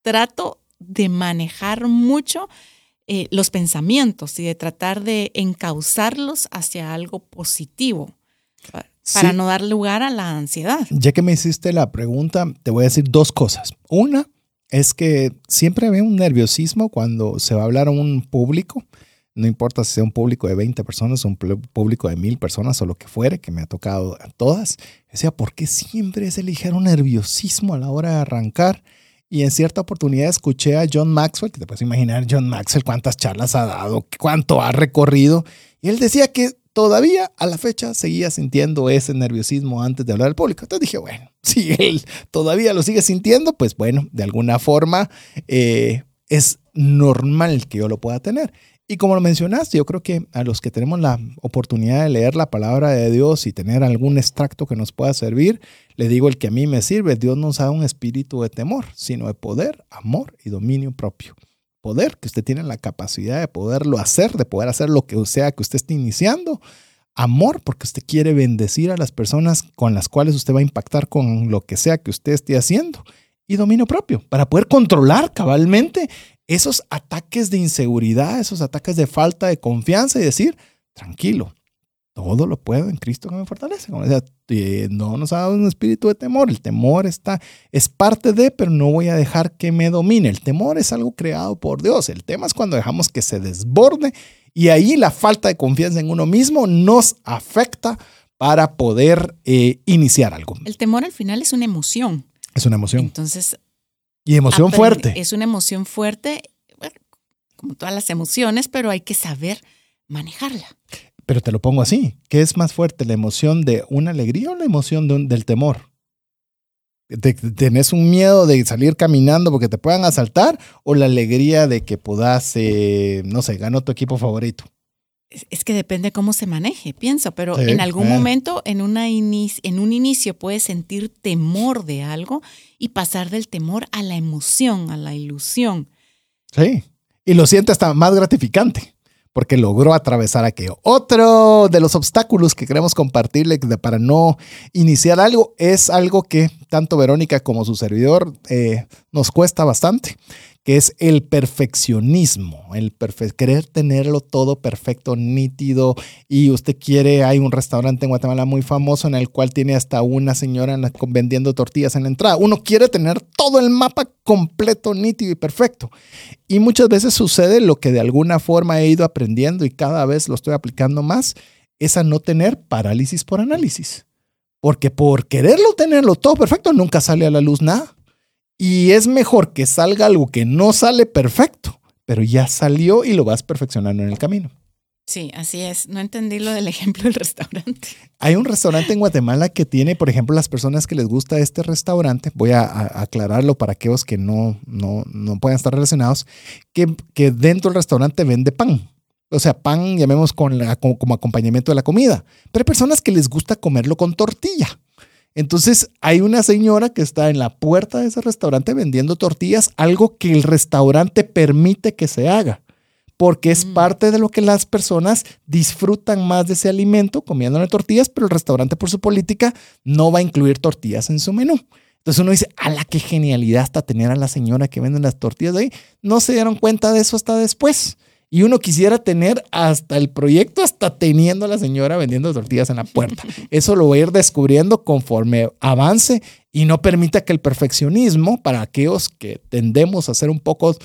Trato de manejar mucho eh, los pensamientos y de tratar de encauzarlos hacia algo positivo para no dar lugar a la ansiedad. Ya que me hiciste la pregunta, te voy a decir dos cosas. Una, es que siempre veo un nerviosismo cuando se va a hablar a un público, no importa si sea un público de 20 personas un público de mil personas o lo que fuere, que me ha tocado a todas. Sea, ¿por qué siempre ese ligero nerviosismo a la hora de arrancar? Y en cierta oportunidad escuché a John Maxwell, que te puedes imaginar John Maxwell cuántas charlas ha dado, cuánto ha recorrido, y él decía que todavía a la fecha seguía sintiendo ese nerviosismo antes de hablar al público. Entonces dije, bueno, si él todavía lo sigue sintiendo, pues bueno, de alguna forma eh, es normal que yo lo pueda tener. Y como lo mencionaste, yo creo que a los que tenemos la oportunidad de leer la palabra de Dios y tener algún extracto que nos pueda servir, le digo el que a mí me sirve, Dios nos da un espíritu de temor, sino de poder, amor y dominio propio poder, que usted tiene la capacidad de poderlo hacer, de poder hacer lo que sea que usted esté iniciando. Amor, porque usted quiere bendecir a las personas con las cuales usted va a impactar con lo que sea que usted esté haciendo. Y dominio propio, para poder controlar cabalmente esos ataques de inseguridad, esos ataques de falta de confianza y decir, tranquilo, todo lo puedo en Cristo que me fortalece. Como decía, eh, no nos ha dado un espíritu de temor. El temor está, es parte de, pero no voy a dejar que me domine. El temor es algo creado por Dios. El tema es cuando dejamos que se desborde y ahí la falta de confianza en uno mismo nos afecta para poder eh, iniciar algo. El temor al final es una emoción. Es una emoción. Entonces. Y emoción fuerte. Es una emoción fuerte, como todas las emociones, pero hay que saber manejarla. Pero te lo pongo así, ¿qué es más fuerte, la emoción de una alegría o la emoción del temor? ¿Tenés un miedo de salir caminando porque te puedan asaltar o la alegría de que puedas, eh, no sé, ganó tu equipo favorito? Es que depende cómo se maneje, pienso, pero en algún momento, en, una en un inicio, puedes sentir temor de algo y pasar del temor a la emoción, a la ilusión. Sí, y lo sientes hasta más gratificante porque logró atravesar aquello. Otro de los obstáculos que queremos compartirle para no iniciar algo es algo que tanto Verónica como su servidor eh, nos cuesta bastante, que es el perfeccionismo, el querer tenerlo todo perfecto, nítido, y usted quiere, hay un restaurante en Guatemala muy famoso en el cual tiene hasta una señora vendiendo tortillas en la entrada. Uno quiere tener todo el mapa completo, nítido y perfecto. Y muchas veces sucede lo que de alguna forma he ido aprendiendo y cada vez lo estoy aplicando más, es a no tener parálisis por análisis. Porque por quererlo tenerlo todo perfecto, nunca sale a la luz nada. Y es mejor que salga algo que no sale perfecto, pero ya salió y lo vas perfeccionando en el camino. Sí, así es. No entendí lo del ejemplo del restaurante. Hay un restaurante en Guatemala que tiene, por ejemplo, las personas que les gusta este restaurante, voy a, aclararlo para aquellos que no, no, no puedan estar relacionados, que, que dentro del restaurante vende pan. O sea, pan, llamemos con como acompañamiento de la comida. Pero hay personas que les gusta comerlo con tortilla. Entonces hay una señora que está en la puerta de ese restaurante vendiendo tortillas, algo que el restaurante permite que se haga, porque es mm. parte de lo que las personas disfrutan más de ese alimento comiendo tortillas, pero el restaurante por su política no va a incluir tortillas en su menú. Entonces uno dice, a la qué genialidad hasta tener a la señora que vende las tortillas ahí. No se dieron cuenta de eso hasta después. Y uno quisiera tener hasta el proyecto, hasta teniendo a la señora vendiendo tortillas en la puerta. Eso lo voy a ir descubriendo conforme avance y no permita que el perfeccionismo, para aquellos que tendemos a ser un poco,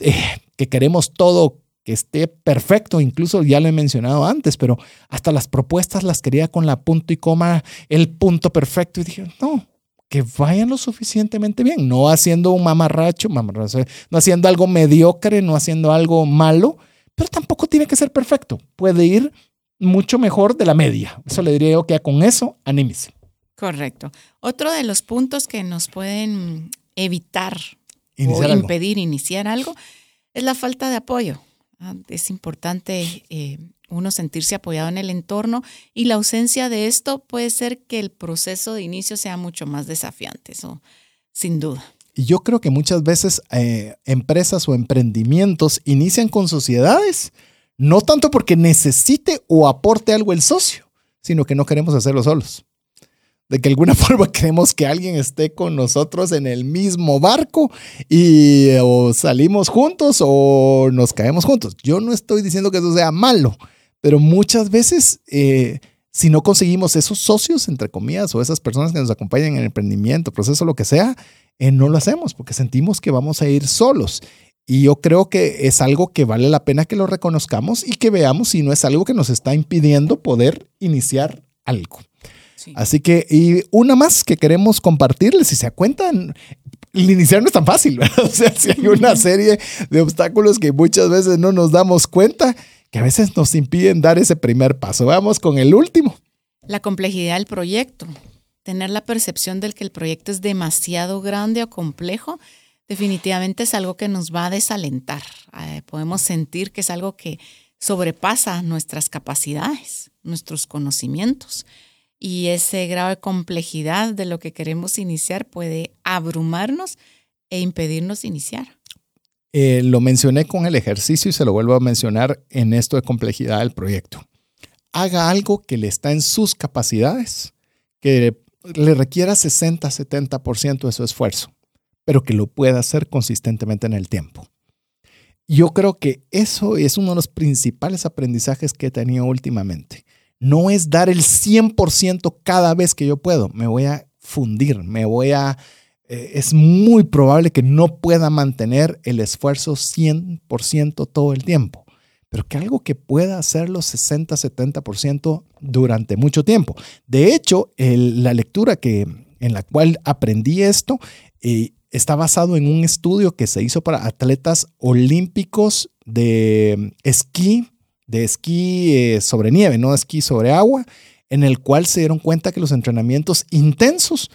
eh, que queremos todo que esté perfecto, incluso ya lo he mencionado antes, pero hasta las propuestas las quería con la punto y coma, el punto perfecto. Y dije, no, que vayan lo suficientemente bien, no haciendo un mamarracho, mamarracho, no haciendo algo mediocre, no haciendo algo malo, pero tampoco tiene que ser perfecto. Puede ir mucho mejor de la media. Eso le diría yo que con eso anímese. Correcto. Otro de los puntos que nos pueden evitar o impedir iniciar algo es la falta de apoyo. Ah, es importante eh, uno sentirse apoyado en el entorno y la ausencia de esto puede ser que el proceso de inicio sea mucho más desafiante, eso sin duda. Y yo creo que muchas veces eh, empresas o emprendimientos inician con sociedades, no tanto porque necesite o aporte algo el socio, sino que no queremos hacerlo solos. De que alguna forma queremos que alguien esté con nosotros en el mismo barco y o salimos juntos o nos caemos juntos. Yo no estoy diciendo que eso sea malo, pero muchas veces, eh, si no conseguimos esos socios, entre comillas, o esas personas que nos acompañan en el emprendimiento, proceso, lo que sea, eh, no lo hacemos porque sentimos que vamos a ir solos. Y yo creo que es algo que vale la pena que lo reconozcamos y que veamos si no es algo que nos está impidiendo poder iniciar algo. Así que, y una más que queremos compartirles, si se cuentan, el iniciar no es tan fácil, O sea, si hay una serie de obstáculos que muchas veces no nos damos cuenta que a veces nos impiden dar ese primer paso. Vamos con el último. La complejidad del proyecto. Tener la percepción del que el proyecto es demasiado grande o complejo, definitivamente es algo que nos va a desalentar. Eh, podemos sentir que es algo que sobrepasa nuestras capacidades, nuestros conocimientos. Y ese grado de complejidad de lo que queremos iniciar puede abrumarnos e impedirnos iniciar. Eh, lo mencioné con el ejercicio y se lo vuelvo a mencionar en esto de complejidad del proyecto. Haga algo que le está en sus capacidades, que le requiera 60-70% de su esfuerzo, pero que lo pueda hacer consistentemente en el tiempo. Yo creo que eso es uno de los principales aprendizajes que he tenido últimamente. No es dar el 100% cada vez que yo puedo. Me voy a fundir, me voy a eh, es muy probable que no pueda mantener el esfuerzo 100% todo el tiempo, pero que algo que pueda hacerlo 60-70% durante mucho tiempo. De hecho, la lectura que, en la cual aprendí esto eh, está basado en un estudio que se hizo para atletas olímpicos de esquí, de esquí eh, sobre nieve, no esquí sobre agua, en el cual se dieron cuenta que los entrenamientos intensos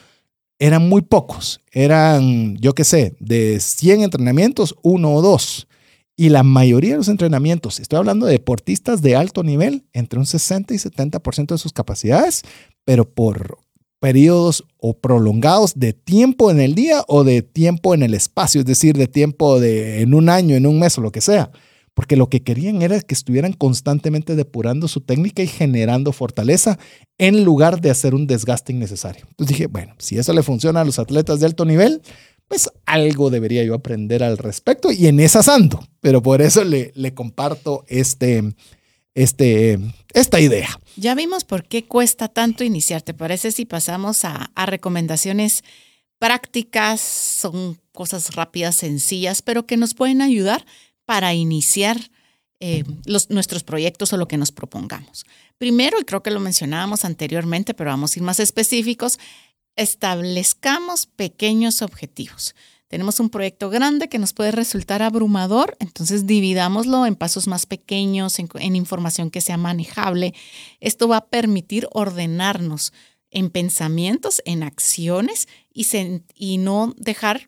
eran muy pocos. Eran, yo qué sé, de 100 entrenamientos, uno o dos. Y la mayoría de los entrenamientos, estoy hablando de deportistas de alto nivel, entre un 60 y 70% de sus capacidades, pero por periodos o prolongados de tiempo en el día o de tiempo en el espacio, es decir, de tiempo de en un año, en un mes o lo que sea porque lo que querían era que estuvieran constantemente depurando su técnica y generando fortaleza en lugar de hacer un desgaste innecesario. Entonces dije, bueno, si eso le funciona a los atletas de alto nivel, pues algo debería yo aprender al respecto y en esa ando. Pero por eso le, comparto este, este, esta idea. Ya vimos por qué cuesta tanto iniciar. ¿Te parece si pasamos a recomendaciones prácticas? Son cosas rápidas, sencillas, pero que nos pueden ayudar para iniciar eh, nuestros proyectos o lo que nos propongamos. Primero, y creo que lo mencionábamos anteriormente, pero vamos a ir más específicos, establezcamos pequeños objetivos. Tenemos un proyecto grande que nos puede resultar abrumador, entonces dividámoslo en pasos más pequeños, en, información que sea manejable. Esto va a permitir ordenarnos en pensamientos, en acciones y, y no dejar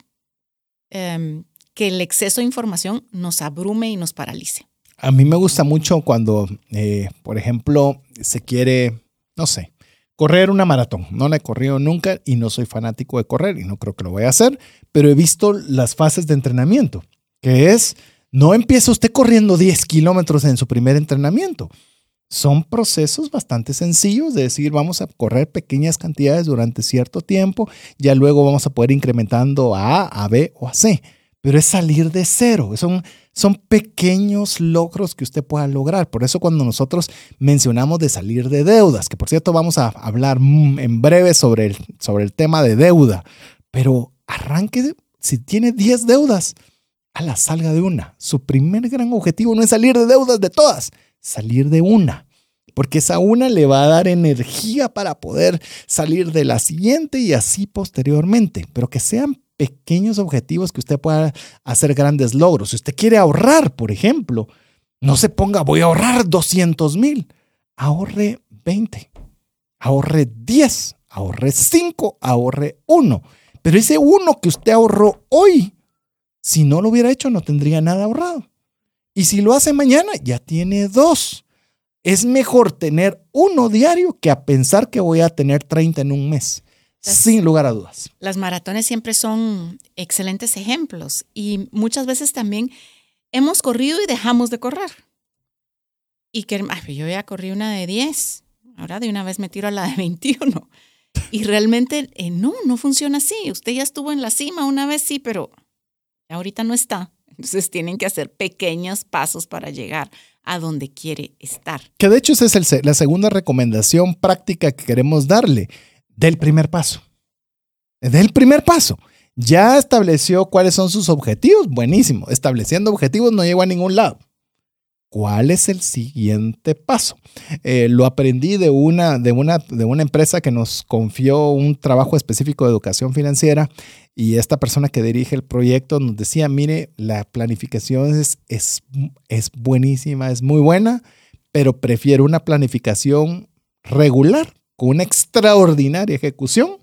em, que el exceso de información nos abrume y nos paralice. A mí me gusta mucho cuando, eh, por ejemplo, se quiere, no sé, correr una maratón. No la he corrido nunca y no soy fanático de correr y no creo que lo voy a hacer, pero he visto las fases de entrenamiento, que es, no empieza usted corriendo 10 kilómetros en su primer entrenamiento. Son procesos bastante sencillos de decir, vamos a correr pequeñas cantidades durante cierto tiempo, ya luego vamos a poder incrementando a A, B o a C pero es salir de cero. Son, son pequeños logros que usted pueda lograr. Por eso cuando nosotros mencionamos de salir de deudas, que por cierto vamos a hablar en breve sobre el, sobre el tema de deuda, pero arranque, si tiene 10 deudas, a la salga de una. Su primer gran objetivo no es salir de deudas de todas, salir de una porque esa una le va a dar energía para poder salir de la siguiente y así posteriormente, pero que sean pequeños objetivos que usted pueda hacer grandes logros. Si usted quiere ahorrar, por ejemplo, no se ponga, voy a ahorrar 200 mil. Ahorre 20, ahorre 10, ahorre 5, ahorre 1. Pero ese uno que usted ahorró hoy, si no lo hubiera hecho, no tendría nada ahorrado. Y si lo hace mañana, ya tiene dos. Es mejor tener uno diario que a pensar que voy a tener 30 en un mes sin lugar a dudas. Las maratones siempre son excelentes ejemplos y muchas veces también hemos corrido y dejamos de correr. Y que yo ya corrí una de 10, ahora de una vez me tiro a la de 21. Y realmente eh, no, no funciona así. Usted ya estuvo en la cima una vez, sí, pero ahorita no está. Entonces tienen que hacer pequeños pasos para llegar a donde quiere estar. Que de hecho esa es la segunda recomendación práctica que queremos darle del primer paso. Del primer paso. Ya estableció cuáles son sus objetivos. Buenísimo. Estableciendo objetivos no llego a ningún lado. ¿Cuál es el siguiente paso? Eh, lo aprendí de una, de, una, de una empresa que nos confió un trabajo específico de educación financiera y esta persona que dirige el proyecto nos decía, mire, la planificación es, es, es buenísima, es muy buena, pero prefiero una planificación regular una extraordinaria ejecución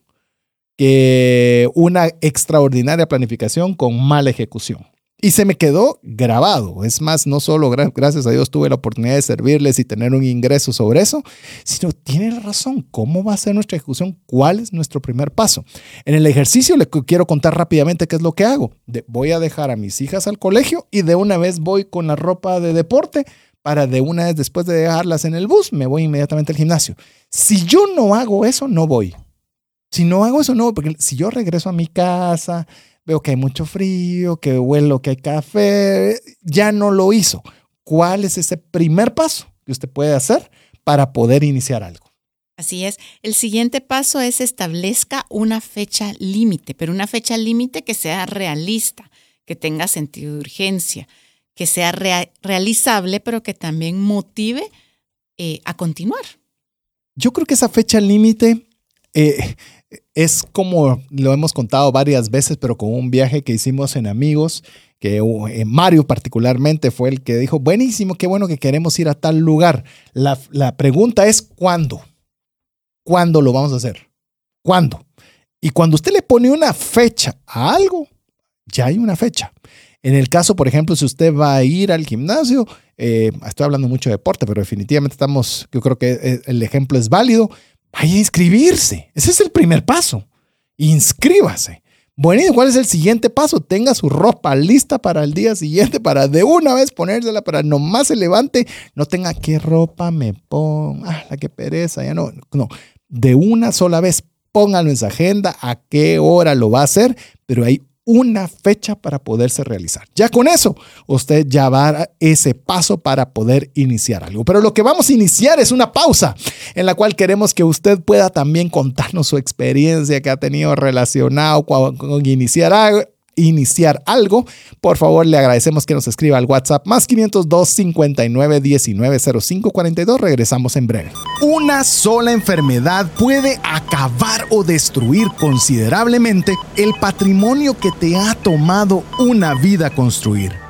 que una extraordinaria planificación con mala ejecución. Y se me quedó grabado. Es más, no solo gracias a Dios tuve la oportunidad de servirles y tener un ingreso sobre eso, sino tiene razón. ¿Cómo va a ser nuestra ejecución? ¿Cuál es nuestro primer paso? En el ejercicio le quiero contar rápidamente qué es lo que hago. voy a dejar a mis hijas al colegio y de una vez voy con la ropa de deporte para de una vez después de dejarlas en el bus, me voy inmediatamente al gimnasio. Si yo no hago eso, no voy. Si no hago eso, no, porque si yo regreso a mi casa, veo que hay mucho frío, que huelo que hay café, ya no lo hizo. ¿Cuál es ese primer paso que usted puede hacer para poder iniciar algo? Así es. El siguiente paso es establezca una fecha límite, pero una fecha límite que sea realista, que tenga sentido de urgencia que sea realizable, pero que también motive eh, a continuar. Yo creo que esa fecha límite eh, es como lo hemos contado varias veces, pero con un viaje que hicimos en amigos, que eh, Mario particularmente fue el que dijo, buenísimo, qué bueno que queremos ir a tal lugar. La, la pregunta es, ¿cuándo? ¿Cuándo lo vamos a hacer? ¿Cuándo? Y cuando usted le pone una fecha a algo, ya hay una fecha. En el caso, por ejemplo, si usted va a ir al gimnasio, eh, estoy hablando mucho de deporte, pero definitivamente estamos, yo creo que eh, el ejemplo es válido, vaya a inscribirse. Ese es el primer paso. Inscríbase. Bueno, ¿y cuál es el siguiente paso? Tenga su ropa lista para el día siguiente, para de una vez ponérsela, para nomás se levante, no tenga qué ropa me pongo, ah, la que pereza, ya no, no, de una sola vez póngalo en su agenda, a qué hora lo va a hacer, pero hay una fecha para poderse realizar. Ya con eso, usted ya va a ese paso para poder iniciar algo. Pero lo que vamos a iniciar es una pausa en la cual queremos que usted pueda también contarnos su experiencia que ha tenido relacionado con, con iniciar algo iniciar algo, por favor le agradecemos que nos escriba al WhatsApp más 502 59 19 05 42. Regresamos en breve. Una sola enfermedad puede acabar o destruir considerablemente el patrimonio que te ha tomado una vida construir.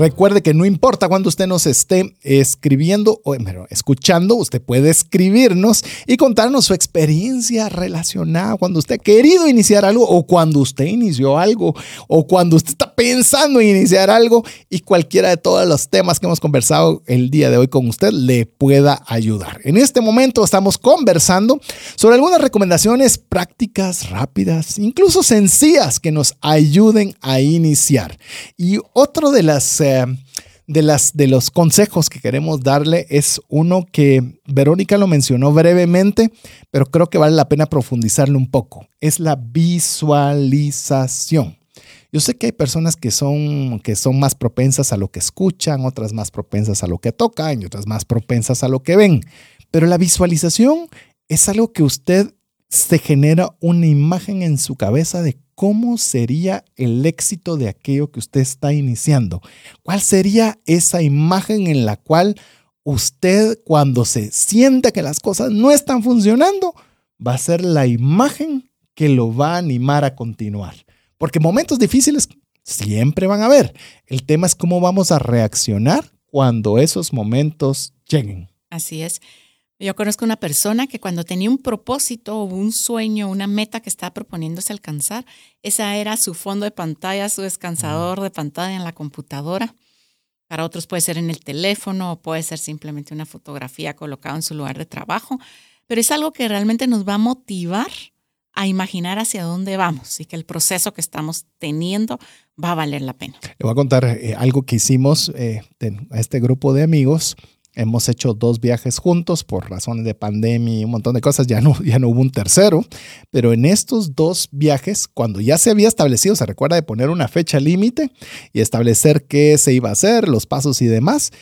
Recuerde que no importa cuando usted nos esté escribiendo o escuchando, usted puede escribirnos y contarnos su experiencia relacionada cuando usted ha querido iniciar algo o cuando usted inició algo o cuando usted está pensando en iniciar algo y cualquiera de todos los temas que hemos conversado el día de hoy con usted le pueda ayudar. En este momento estamos conversando sobre algunas recomendaciones prácticas, rápidas, incluso sencillas que nos ayuden a iniciar. Y otro de las eh, de, las, de los consejos que queremos darle es uno que Verónica lo mencionó brevemente, pero creo que vale la pena profundizarlo un poco. Es la visualización. Yo sé que hay personas que son, que son más propensas a lo que escuchan, otras más propensas a lo que tocan y otras más propensas a lo que ven. Pero la visualización es algo que usted se genera una imagen en su cabeza de cómo sería el éxito de aquello que usted está iniciando. ¿Cuál sería esa imagen en la cual usted cuando se sienta que las cosas no están funcionando, va a ser la imagen que lo va a animar a continuar? Porque momentos difíciles siempre van a haber. El tema es cómo vamos a reaccionar cuando esos momentos lleguen. Así es. Yo conozco una persona que cuando tenía un propósito o un sueño, una meta que estaba proponiéndose alcanzar, esa era su fondo de pantalla, su descansador de pantalla en la computadora. Para otros puede ser en el teléfono o puede ser simplemente una fotografía colocada en su lugar de trabajo, pero es algo que realmente nos va a motivar a imaginar hacia dónde vamos y que el proceso que estamos teniendo va a valer la pena. Le voy a contar eh, algo que hicimos eh, a este grupo de amigos Hemos hecho dos viajes juntos por razones de pandemia y un montón de cosas. Ya no, ya no hubo un tercero. Pero en estos dos viajes, cuando ya se había establecido, se recuerda de poner una fecha límite y establecer qué se iba a hacer, los pasos y demás.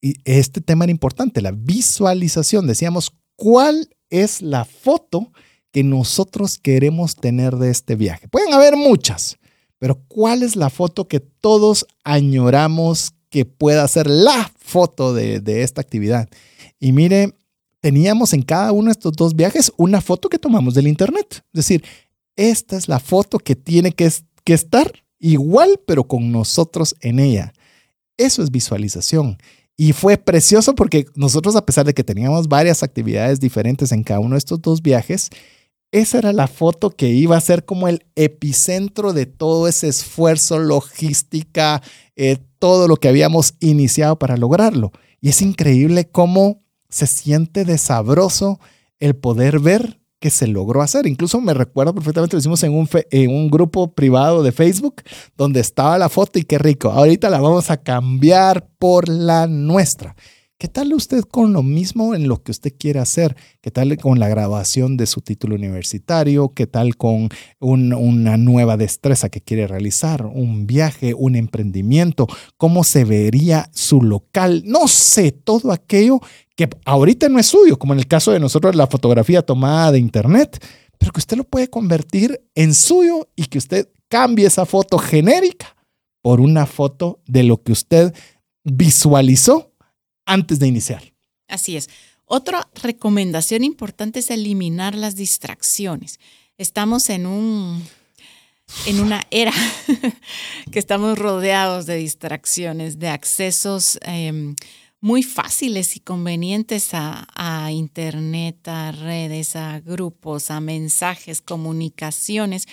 Y este tema era importante, la visualización. Decíamos, ¿cuál es la foto que nosotros queremos tener de este viaje? Pueden haber muchas, pero ¿cuál es la foto que todos añoramos que pueda ser la foto de, esta actividad. Y mire, teníamos en cada uno de estos dos viajes una foto que tomamos del internet. Es decir, esta es la foto que tiene que, que estar igual, pero con nosotros en ella. Eso es visualización. Y fue precioso porque nosotros, a pesar de que teníamos varias actividades diferentes en cada uno de estos dos viajes, esa era la foto que iba a ser como el epicentro de todo ese esfuerzo, logística, eh, todo lo que habíamos iniciado para lograrlo. Y es increíble cómo se siente de sabroso el poder ver que se logró hacer. Incluso me recuerdo perfectamente, lo hicimos en un, en un grupo privado de Facebook donde estaba la foto y qué rico. Ahorita la vamos a cambiar por la nuestra. ¿Qué tal usted con lo mismo en lo que usted quiere hacer? ¿Qué tal con la grabación de su título universitario? ¿Qué tal con una nueva destreza que quiere realizar? ¿Un viaje? ¿Un emprendimiento? ¿Cómo se vería su local? No sé, todo aquello que ahorita no es suyo, como en el caso de nosotros la fotografía tomada de internet, pero que usted lo puede convertir en suyo y que usted cambie esa foto genérica por una foto de lo que usted visualizó antes de iniciar. Así es. Otra recomendación importante es eliminar las distracciones. Estamos en un en una era que estamos rodeados de distracciones, de accesos em, muy fáciles y convenientes a, a, Internet, a redes, a grupos, a mensajes, comunicaciones,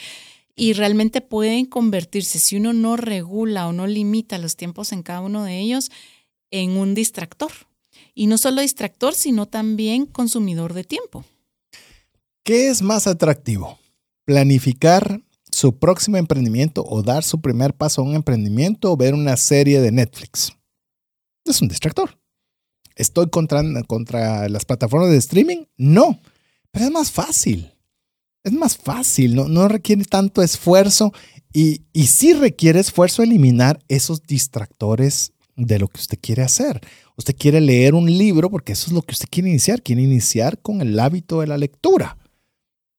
y realmente pueden convertirse, si uno no regula o no limita los tiempos en cada uno de ellos, en un distractor. Y no solo distractor, sino también consumidor de tiempo. ¿Qué es más atractivo? ¿Planificar su próximo emprendimiento o dar su primer paso a un emprendimiento o ver una serie de Netflix? Es un distractor. ¿Estoy contra, contra las plataformas de streaming? No, pero es más fácil. Es más fácil, no, no requiere tanto esfuerzo y, y sí requiere esfuerzo eliminar esos distractores de lo que usted quiere hacer. Usted quiere leer un libro porque eso es lo que usted quiere iniciar. Quiere iniciar con el hábito de la lectura.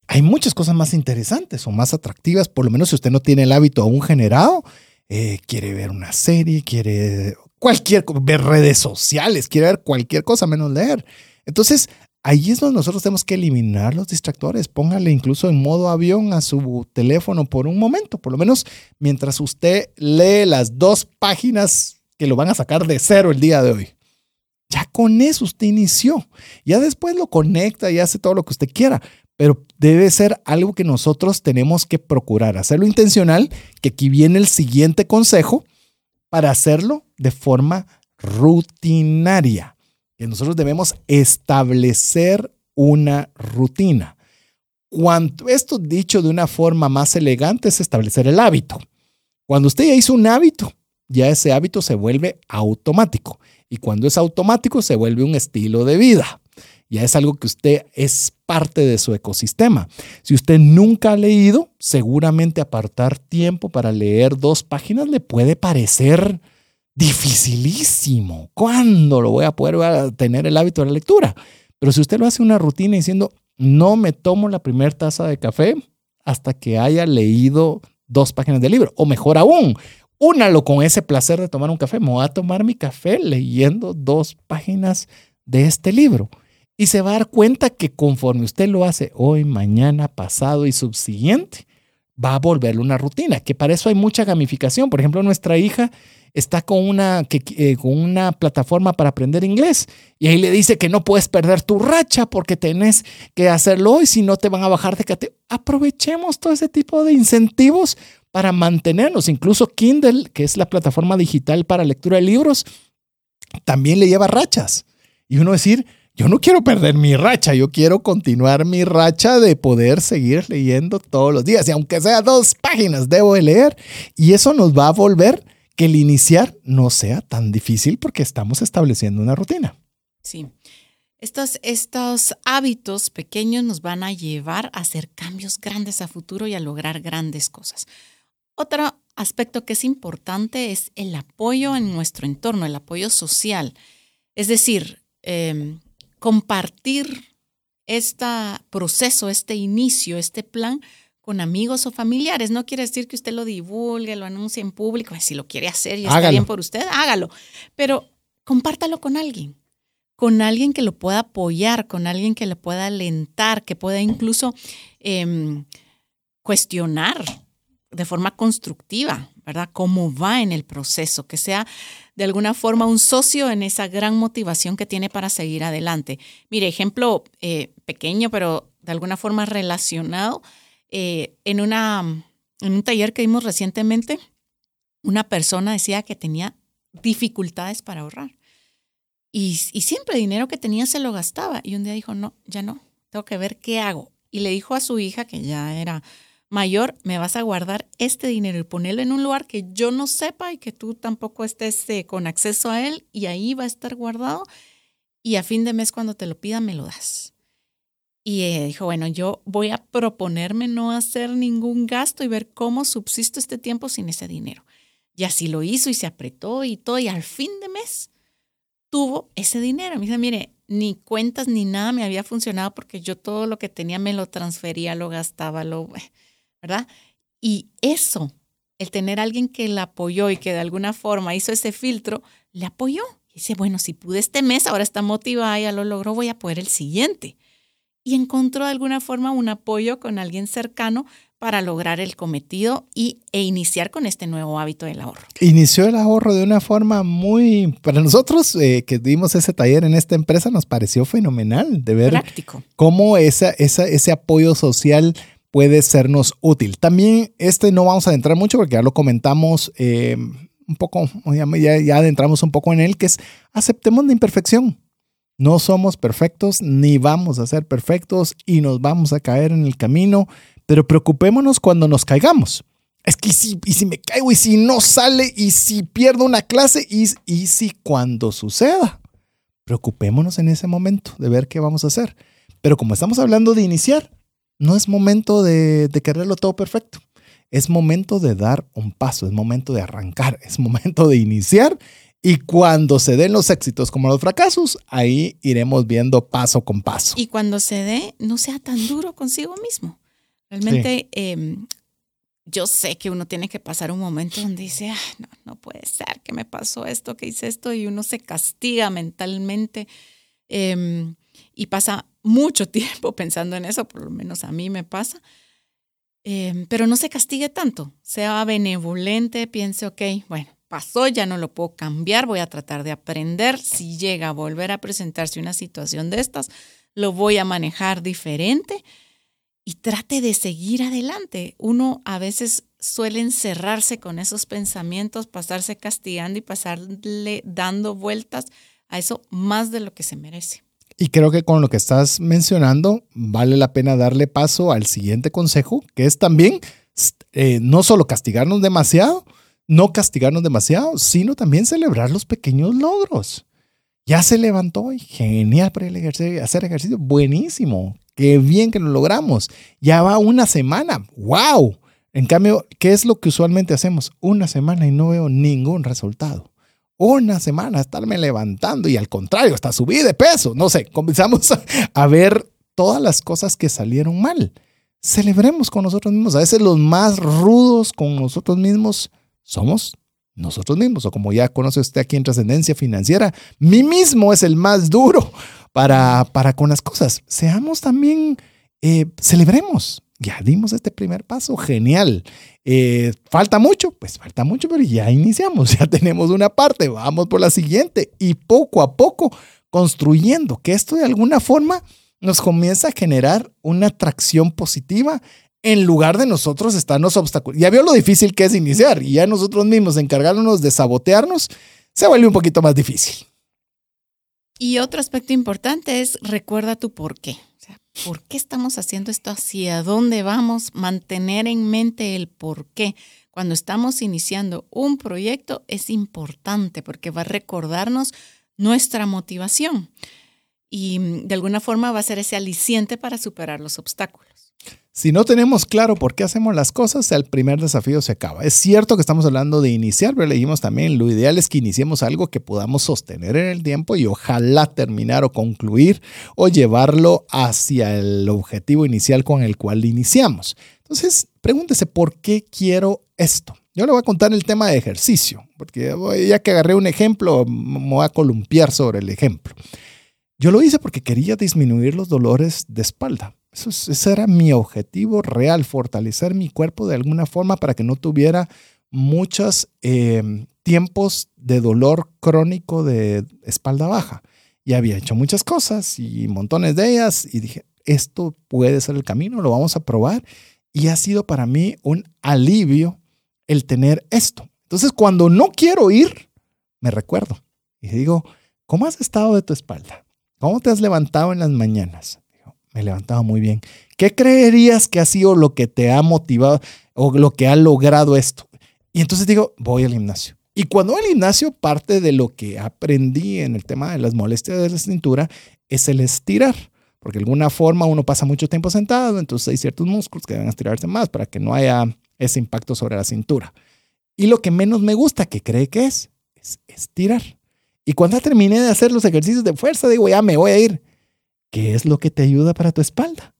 Hay muchas cosas más interesantes o más atractivas, por lo menos si usted no tiene el hábito aún generado. Eh, quiere ver una serie, quiere cualquier, ver redes sociales, quiere ver cualquier cosa menos leer. Entonces, ahí es donde nosotros tenemos que eliminar los distractores. Póngale incluso en modo avión a su teléfono por un momento, por lo menos mientras usted lee las dos páginas que lo van a sacar de cero el día de hoy. Ya con eso usted inició. Ya después lo conecta y hace todo lo que usted quiera. Pero debe ser algo que nosotros tenemos que procurar, hacerlo intencional, que aquí viene el siguiente consejo para hacerlo de forma rutinaria. Que nosotros debemos establecer una rutina. Cuanto esto dicho de una forma más elegante es establecer el hábito. Cuando usted ya hizo un hábito, ya ese hábito se vuelve automático. Y cuando es automático, se vuelve un estilo de vida. Ya es algo que usted es parte de su ecosistema. Si usted nunca ha leído, seguramente apartar tiempo para leer dos páginas le puede parecer dificilísimo. ¿Cuándo lo voy a poder tener el hábito de la lectura? Pero si usted lo hace una rutina diciendo, no me tomo la primera taza de café hasta que haya leído dos páginas del libro, o mejor aún, únalo con ese placer de tomar un café. Me voy a tomar mi café leyendo dos páginas de este libro. Y se va a dar cuenta que conforme usted lo hace hoy, mañana, pasado y subsiguiente, va a volverle una rutina, que para eso hay mucha gamificación. Por ejemplo, nuestra hija está con una, eh, con una plataforma para aprender inglés y ahí le dice que no puedes perder tu racha porque tenés que hacerlo hoy, si no te van a bajar de. Aprovechemos todo ese tipo de incentivos para mantenernos. Incluso Kindle, que es la plataforma digital para lectura de libros, también le lleva rachas. Y uno decir, yo no quiero perder mi racha, yo quiero continuar mi racha de poder seguir leyendo todos los días. Y aunque sea dos páginas, debo de leer. Y eso nos va a volver que el iniciar no sea tan difícil porque estamos estableciendo una rutina. Sí. Estos, estos hábitos pequeños nos van a llevar a hacer cambios grandes a futuro y a lograr grandes cosas. Otro aspecto que es importante es el apoyo en nuestro entorno, el apoyo social. Es decir, em, compartir este proceso, este inicio, este plan con amigos o familiares. No quiere decir que usted lo divulgue, lo anuncie en público. Si lo quiere hacer y está bien por usted, hágalo. Pero compártalo con alguien, con alguien que lo pueda apoyar, con alguien que le pueda alentar, que pueda incluso em, cuestionar de forma constructiva, ¿verdad? Cómo va en el proceso, que sea de alguna forma un socio en esa gran motivación que tiene para seguir adelante. Mire, ejemplo eh, pequeño, pero de alguna forma relacionado, eh, en, una, en un taller que dimos recientemente, una persona decía que tenía dificultades para ahorrar. Y, y siempre el dinero que tenía se lo gastaba. Y un día dijo, no, ya no, tengo que ver qué hago. Y le dijo a su hija, que ya era mayor, me vas a guardar este dinero y ponerlo en un lugar que yo no sepa y que tú tampoco estés eh, con acceso a él y ahí va a estar guardado. y a fin de mes cuando te lo pida me lo das. Y eh, dijo, bueno, yo voy a proponerme no hacer ningún gasto y ver cómo subsisto este tiempo sin ese dinero. Y así lo hizo y se apretó y todo, y al fin de mes tuvo ese dinero. Me dice, mire, ni cuentas ni nada me había funcionado porque yo todo lo que tenía me lo transfería, lo gastaba, lo, ¿verdad? Y eso, el tener a alguien que la apoyó y que de alguna forma hizo ese filtro, le apoyó. Y dice, bueno, si pude este mes, ahora está motivada, ya lo logró, voy a poder el siguiente y encontró de alguna forma un apoyo con alguien cercano para lograr el cometido y, e iniciar con este nuevo hábito del ahorro. Inició el ahorro de una forma muy, para nosotros eh, que dimos ese taller en esta empresa, nos pareció fenomenal de ver Práctico. cómo esa, esa, ese apoyo social puede sernos útil. También este no vamos a adentrar mucho porque ya lo comentamos eh, un poco, ya, ya adentramos un poco en él, que es aceptemos la imperfección. No somos perfectos ni vamos a ser perfectos y nos vamos a caer en el camino, pero preocupémonos cuando nos caigamos. Es que si, y si me caigo y si no sale y si pierdo una clase y, y si cuando suceda. Preocupémonos en ese momento de ver qué vamos a hacer. Pero como estamos hablando de iniciar, no es momento de, de quererlo todo perfecto. Es momento de dar un paso, es momento de arrancar, es momento de iniciar y cuando se den los éxitos como los fracasos, ahí iremos viendo paso con paso. Y cuando se dé, no sea tan duro consigo mismo. Realmente, em, yo sé que uno tiene que pasar un momento donde dice, no, no puede ser que me pasó esto, que hice esto, y uno se castiga mentalmente em, y pasa mucho tiempo pensando en eso, por lo menos a mí me pasa. Em, pero no se castigue tanto, sea benevolente, piense, ok, bueno, pasó, ya no lo puedo cambiar, voy a tratar de aprender. Si llega a volver a presentarse una situación de estas, lo voy a manejar diferente y trate de seguir adelante. Uno a veces suele encerrarse con esos pensamientos, pasarse castigando y pasarle dando vueltas a eso más de lo que se merece. Y creo que con lo que estás mencionando, vale la pena darle paso al siguiente consejo, que es también eh, no solo castigarnos demasiado, no castigarnos demasiado, sino también celebrar los pequeños logros. Ya se levantó y genial para el ejercicio, hacer ejercicio, buenísimo, qué bien que lo logramos. Ya va una semana, wow. En cambio, ¿qué es lo que usualmente hacemos? Una semana y no veo ningún resultado. Una semana estarme levantando y al contrario, hasta subí de peso. No sé, comenzamos a ver todas las cosas que salieron mal. Celebremos con nosotros mismos. A veces los más rudos con nosotros mismos somos nosotros mismos, o como ya conoce usted aquí en Trascendencia Financiera, mí mismo es el más duro para, para con las cosas. Seamos también, eh, celebremos. Ya dimos este primer paso, genial. Eh, falta mucho, pues falta mucho, pero ya iniciamos, ya tenemos una parte, vamos por la siguiente y poco a poco construyendo que esto de alguna forma nos comienza a generar una atracción positiva en lugar de nosotros estarnos obstáculos. Ya vio lo difícil que es iniciar y ya nosotros mismos encargándonos de sabotearnos, se vuelve un poquito más difícil. Y otro aspecto importante es recuerda tu por qué. ¿por qué estamos haciendo esto? ¿Hacia dónde vamos? Mantener en mente el por qué. Cuando estamos iniciando un proyecto es importante porque va a recordarnos nuestra motivación y de alguna forma va a ser ese aliciente para superar los obstáculos. Si no tenemos claro por qué hacemos las cosas, el primer desafío se acaba. Es cierto que estamos hablando de iniciar, pero le dijimos también, lo ideal es que iniciemos algo que podamos sostener en el tiempo y ojalá terminar o concluir o llevarlo hacia el objetivo inicial con el cual iniciamos. Entonces, pregúntese, ¿por qué quiero esto? Yo le voy a contar el tema de ejercicio, porque ya que agarré un ejemplo, me voy a columpiar sobre el ejemplo. Yo lo hice porque quería disminuir los dolores de espalda ese era mi objetivo real, fortalecer mi cuerpo de alguna forma para que no tuviera muchos em, tiempos de dolor crónico de espalda baja. Y había hecho muchas cosas y montones de ellas y dije, esto puede ser el camino, lo vamos a probar. Y ha sido para mí un alivio el tener esto. Entonces, cuando no quiero ir, me recuerdo y digo, ¿cómo has estado de tu espalda? ¿Cómo te has levantado en las mañanas? Me levantaba muy bien. ¿Qué creerías que ha sido lo que te ha motivado o lo que ha logrado esto? Y entonces digo, voy al gimnasio. Y cuando al gimnasio, parte de lo que aprendí en el tema de las molestias de la cintura es el estirar. Porque de alguna forma uno pasa mucho tiempo sentado, entonces hay ciertos músculos que deben estirarse más para que no haya ese impacto sobre la cintura. Y lo que menos me gusta, que cree que es, es estirar. Y cuando terminé de hacer los ejercicios de fuerza, digo, ya me voy a ir. ¿Qué es lo que te ayuda para tu espalda?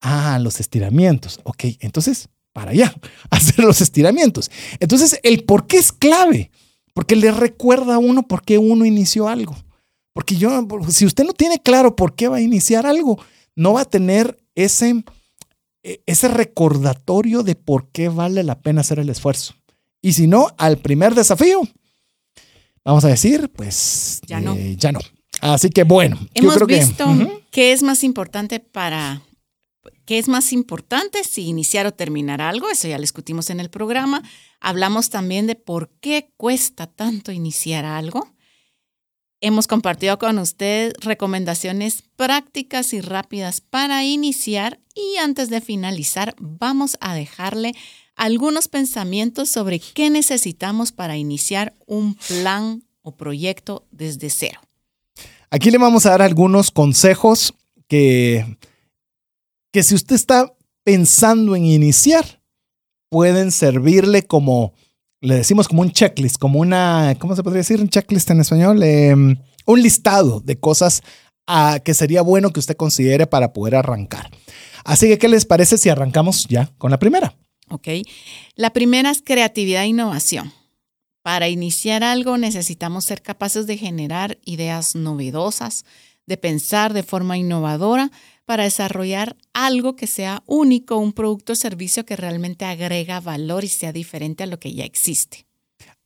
Ah, los estiramientos. Ok, entonces, para allá, hacer los estiramientos. Entonces, el por qué es clave, porque le recuerda a uno por qué uno inició algo. Porque yo, si usted no tiene claro por qué va a iniciar algo, no va a tener ese, e, ese recordatorio de por qué vale la pena hacer el esfuerzo. Y si no, al primer desafío, vamos a decir, pues ya no. Eh, ya no. Así que bueno, hemos yo creo visto que, qué es más importante para qué es más importante si iniciar o terminar algo, eso ya lo discutimos en el programa. Hablamos también de por qué cuesta tanto iniciar algo. Hemos compartido con usted recomendaciones prácticas y rápidas para iniciar y antes de finalizar vamos a dejarle algunos pensamientos sobre qué necesitamos para iniciar un plan o proyecto desde cero. Aquí le vamos a dar algunos consejos que, que si usted está pensando en iniciar, pueden servirle como, le decimos como un checklist, como una, ¿cómo se podría decir un checklist en español? Eh, un listado de cosas a, que sería bueno que usted considere para poder arrancar. Así que, ¿qué les parece si arrancamos ya con la primera? Ok. La primera es creatividad e innovación. Para iniciar algo necesitamos ser capaces de generar ideas novedosas, de pensar de forma innovadora para desarrollar algo que sea único, un producto o servicio que realmente agrega valor y sea diferente a lo que ya existe.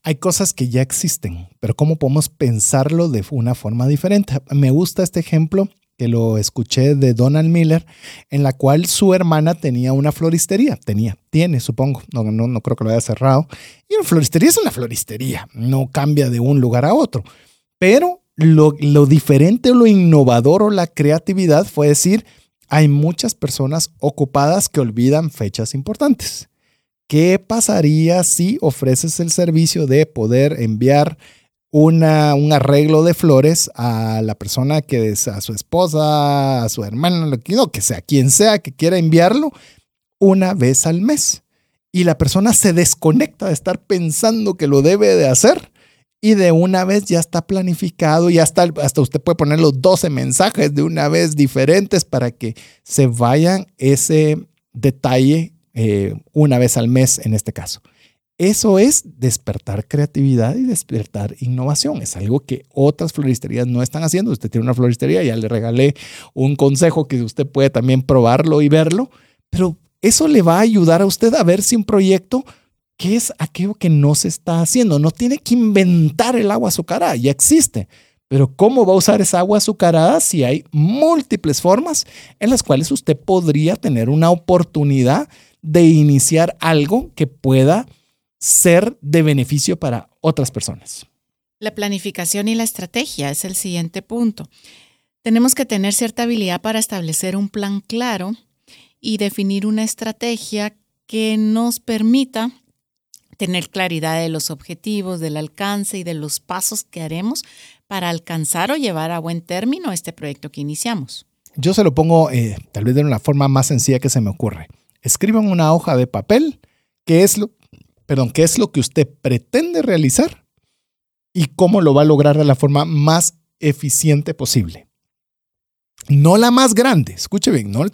Hay cosas que ya existen, pero ¿cómo podemos pensarlo de una forma diferente? Me gusta este ejemplo que lo escuché de Donald Miller, en la cual su hermana tenía una floristería, tenía, tiene, supongo, no, no, no creo que lo haya cerrado. Y una floristería es una floristería, no cambia de un lugar a otro. Pero lo, lo diferente o lo innovador o la creatividad fue decir, hay muchas personas ocupadas que olvidan fechas importantes. ¿Qué pasaría si ofreces el servicio de poder enviar una, un arreglo de flores a la persona que es a su esposa, a su hermana, lo que, que sea, quien sea que quiera enviarlo, una vez al mes. Y la persona se desconecta de estar pensando que lo debe de hacer y de una vez ya está planificado y hasta, hasta usted puede poner los 12 mensajes de una vez diferentes para que se vayan ese detalle eh, una vez al mes en este caso. Eso es despertar creatividad y despertar innovación. Es algo que otras floristerías no están haciendo. Usted tiene una floristería, ya le regalé un consejo que usted puede también probarlo y verlo, pero eso le va a ayudar a usted a ver si un proyecto, ¿qué es aquello que no se está haciendo? No tiene que inventar el agua azucarada, ya existe. Pero ¿cómo va a usar esa agua azucarada si hay múltiples formas en las cuales usted podría tener una oportunidad de iniciar algo que pueda ser de beneficio para otras personas. La planificación y la estrategia es el siguiente punto. Tenemos que tener cierta habilidad para establecer un plan claro y definir una estrategia que nos permita tener claridad de los objetivos, del alcance y de los pasos que haremos para alcanzar o llevar a buen término este proyecto que iniciamos. Yo se lo pongo eh, tal vez de una forma más sencilla que se me ocurre. Escriban una hoja de papel, qué es lo, perdón, qué es lo que usted pretende realizar y cómo lo va a lograr de la forma más eficiente posible. No la más grande, escuche bien, no,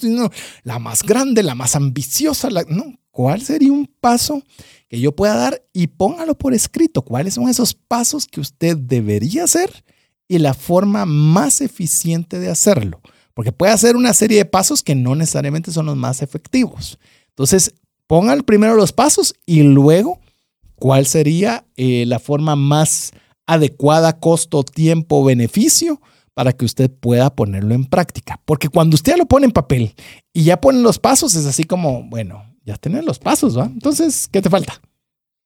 la más grande, la más ambiciosa, no, ¿cuál sería un paso que yo pueda dar y póngalo por escrito? ¿Cuáles son esos pasos que usted debería hacer y la forma más eficiente de hacerlo? Porque puede hacer una serie de pasos que no necesariamente son los más efectivos. Entonces, ponga primero los pasos y luego cuál sería eh, la forma más adecuada costo, tiempo, beneficio para que usted pueda ponerlo en práctica. Porque cuando usted lo pone en papel y ya pone los pasos, es así como, bueno, ya tenés los pasos, ¿va? Entonces, ¿qué te falta?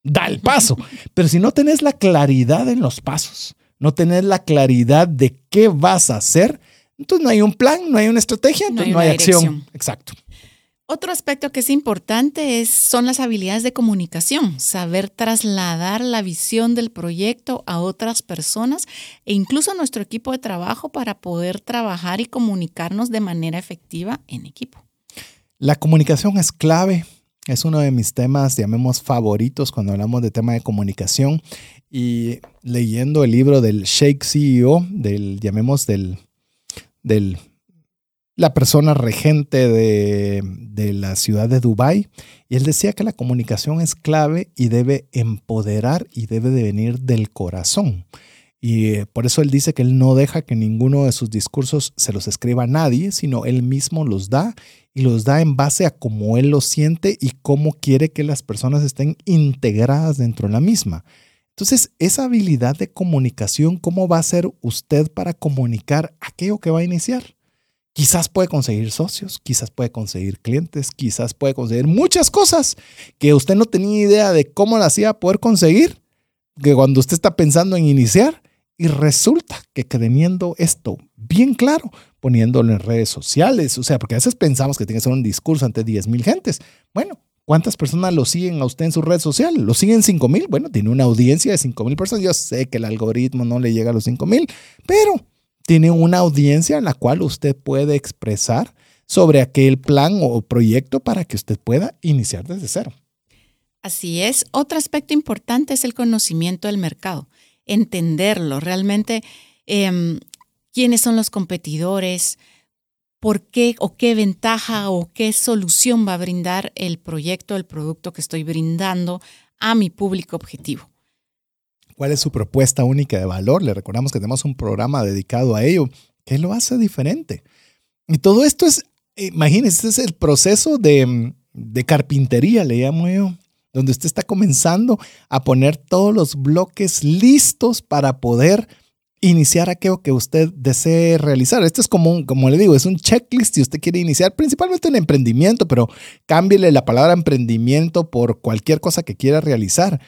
Da el paso. Pero si no tenés la claridad en los pasos, no tenés la claridad de qué vas a hacer, entonces no hay un plan, no hay una estrategia, entonces no hay, acción. Exacto. Otro aspecto que es importante es, son las habilidades de comunicación, saber trasladar la visión del proyecto a otras personas e incluso a nuestro equipo de trabajo para poder trabajar y comunicarnos de manera efectiva en equipo. La comunicación es clave, es uno de mis temas, llamemos favoritos cuando hablamos de tema de comunicación y leyendo el libro del Shake CEO, del, llamemos del, del la persona regente de, la ciudad de Dubái y él decía que la comunicación es clave y debe empoderar y debe de venir del corazón. Y eh, por eso él dice que él no deja que ninguno de sus discursos se los escriba a nadie, sino él mismo los da y los da en base a cómo él lo siente y cómo quiere que las personas estén integradas dentro de la misma. Entonces, esa habilidad de comunicación, ¿cómo va a ser usted para comunicar aquello que va a iniciar? Quizás puede conseguir socios, quizás puede conseguir clientes, quizás puede conseguir muchas cosas que usted no tenía idea de cómo las iba a poder conseguir, que cuando usted está pensando en iniciar y resulta que teniendo esto bien claro, poniéndolo en redes sociales, o sea, porque a veces pensamos que tiene que ser un discurso ante 10 mil gentes. Bueno, ¿cuántas personas lo siguen a usted en su red social? ¿Lo siguen 5 mil? Bueno, tiene una audiencia de 5 mil personas. Yo sé que el algoritmo no le llega a los 5 mil, pero tiene una audiencia en la cual usted puede expresar sobre aquel plan o proyecto para que usted pueda iniciar desde cero. Así es. Otro aspecto importante es el conocimiento del mercado, entenderlo realmente, em, quiénes son los competidores, por qué o qué ventaja o qué solución va a brindar el proyecto, el producto que estoy brindando a mi público objetivo cuál es su propuesta única de valor. Le recordamos que tenemos un programa dedicado a ello. ¿Qué lo hace diferente? Y todo esto es, imagínense, este es el proceso de, de carpintería, le llamo yo, donde usted está comenzando a poner todos los bloques listos para poder iniciar aquello que usted desee realizar. Esto es como, un, como le digo, es un checklist si usted quiere iniciar principalmente un emprendimiento, pero cámbiele la palabra emprendimiento por cualquier cosa que quiera realizar.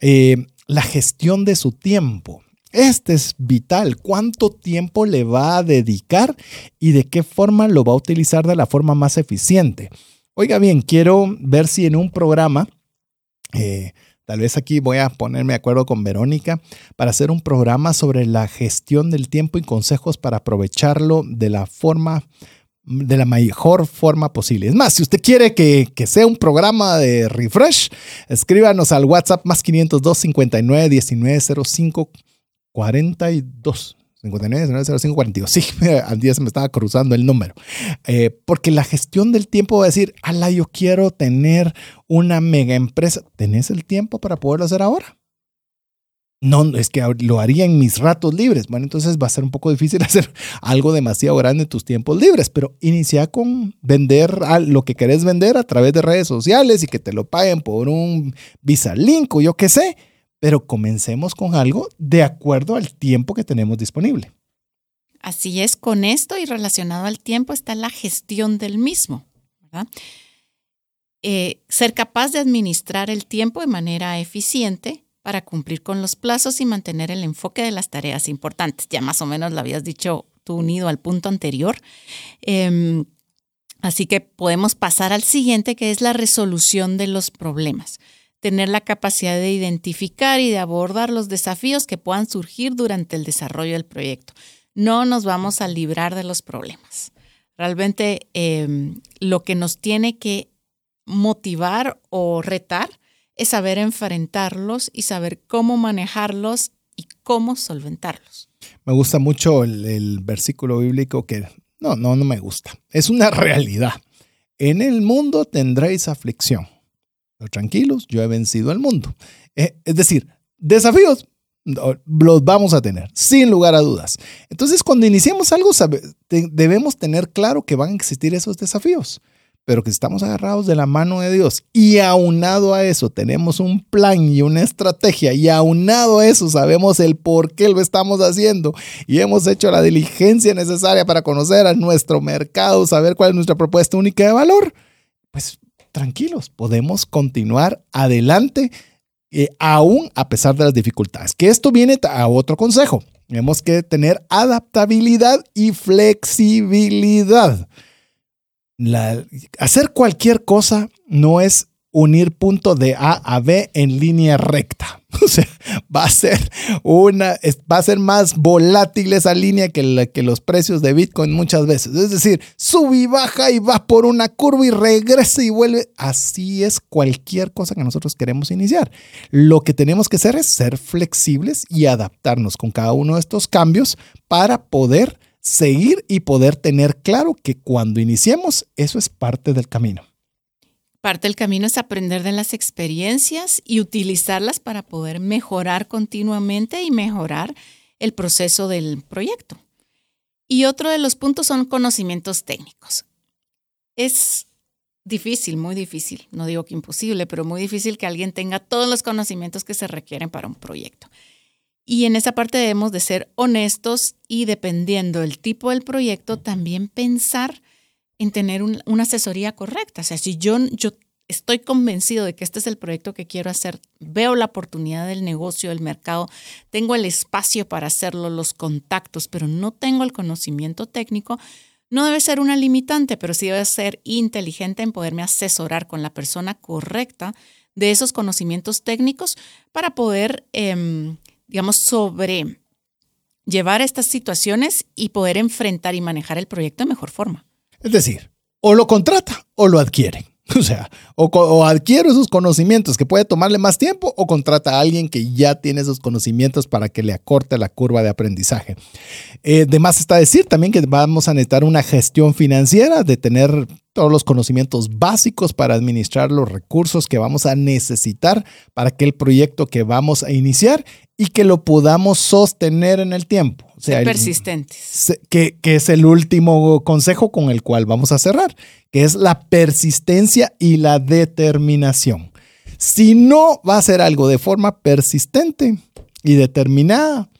Eh, la gestión de su tiempo. Este es vital. ¿Cuánto tiempo le va a dedicar y de qué forma lo va a utilizar de la forma más eficiente? Oiga bien, quiero ver si en un programa, eh, tal vez aquí voy a ponerme de acuerdo con Verónica, para hacer un programa sobre la gestión del tiempo y consejos para aprovecharlo de la forma de la mejor forma posible. Es más, si usted quiere que, sea un programa de refresh, escríbanos al WhatsApp más 502 59 19 05 42. 59 05 42. Sí, al día se me estaba cruzando el número. Eh, porque la gestión del tiempo va a decir, ala, yo quiero tener una mega empresa. ¿Tenés el tiempo para poderlo hacer ahora? No, es que lo haría en mis ratos libres. Bueno, entonces va a ser un poco difícil hacer algo demasiado grande en tus tiempos libres, pero inicia con vender lo que querés vender a través de redes sociales y que te lo paguen por un Visa Link o yo qué sé, pero comencemos con algo de acuerdo al tiempo que tenemos disponible. Así es, con esto y relacionado al tiempo está la gestión del mismo, eh, ser capaz de administrar el tiempo de manera eficiente para cumplir con los plazos y mantener el enfoque de las tareas importantes. Ya más o menos lo habías dicho tú unido al punto anterior. Em, así que podemos pasar al siguiente, que es la resolución de los problemas. Tener la capacidad de identificar y de abordar los desafíos que puedan surgir durante el desarrollo del proyecto. No nos vamos a librar de los problemas. Realmente em, lo que nos tiene que motivar o retar es saber enfrentarlos y saber cómo manejarlos y cómo solventarlos. Me gusta mucho el, versículo bíblico que no, no, no me gusta. Es una realidad. En el mundo tendréis aflicción. Pero tranquilos, yo he vencido al mundo. Eh, es decir, desafíos los vamos a tener, sin lugar a dudas. Entonces, cuando iniciemos algo, debemos tener claro que van a existir esos desafíos pero que estamos agarrados de la mano de Dios y aunado a eso tenemos un plan y una estrategia y aunado a eso sabemos el por qué lo estamos haciendo y hemos hecho la diligencia necesaria para conocer a nuestro mercado, saber cuál es nuestra propuesta única de valor, pues tranquilos, podemos continuar adelante eh, aún a pesar de las dificultades. Que esto viene a otro consejo. Tenemos que tener adaptabilidad y flexibilidad hacer cualquier cosa no es unir punto de A a B en línea recta. O sea, va a ser una, va a ser más volátil esa línea que, que los precios de Bitcoin muchas veces. Es decir, sube y baja y va por una curva y regresa y vuelve. Así es cualquier cosa que nosotros queremos iniciar. Lo que tenemos que hacer es ser flexibles y adaptarnos con cada uno de estos cambios para poder seguir y poder tener claro que cuando iniciemos, eso es parte del camino. Parte del camino es aprender de las experiencias y utilizarlas para poder mejorar continuamente y mejorar el proceso del proyecto. Y otro de los puntos son conocimientos técnicos. Es difícil, muy difícil, no digo que imposible, pero muy difícil que alguien tenga todos los conocimientos que se requieren para un proyecto. Y en esa parte debemos de ser honestos y dependiendo del tipo del proyecto, también pensar en tener una asesoría correcta. O sea, si yo, yo estoy convencido de que este es el proyecto que quiero hacer, veo la oportunidad del negocio, del mercado, tengo el espacio para hacerlo, los contactos, pero no tengo el conocimiento técnico, no debe ser una limitante, pero sí debe ser inteligente en poderme asesorar con la persona correcta de esos conocimientos técnicos para poder, em, digamos, sobre llevar estas situaciones y poder enfrentar y manejar el proyecto de mejor forma. Es decir, o lo contrata o lo adquiere. O sea, o, adquiere esos conocimientos que puede tomarle más tiempo o contrata a alguien que ya tiene esos conocimientos para que le acorte la curva de aprendizaje. Eh, de más está decir también que vamos a necesitar una gestión financiera, de tener todos los conocimientos básicos para administrar los recursos que vamos a necesitar para aquel proyecto que vamos a iniciar y que lo podamos sostener en el tiempo. O sea, persistentes. que, que es el último consejo con el cual vamos a cerrar, que es la persistencia y la determinación. Si no va a ser algo de forma persistente y determinada,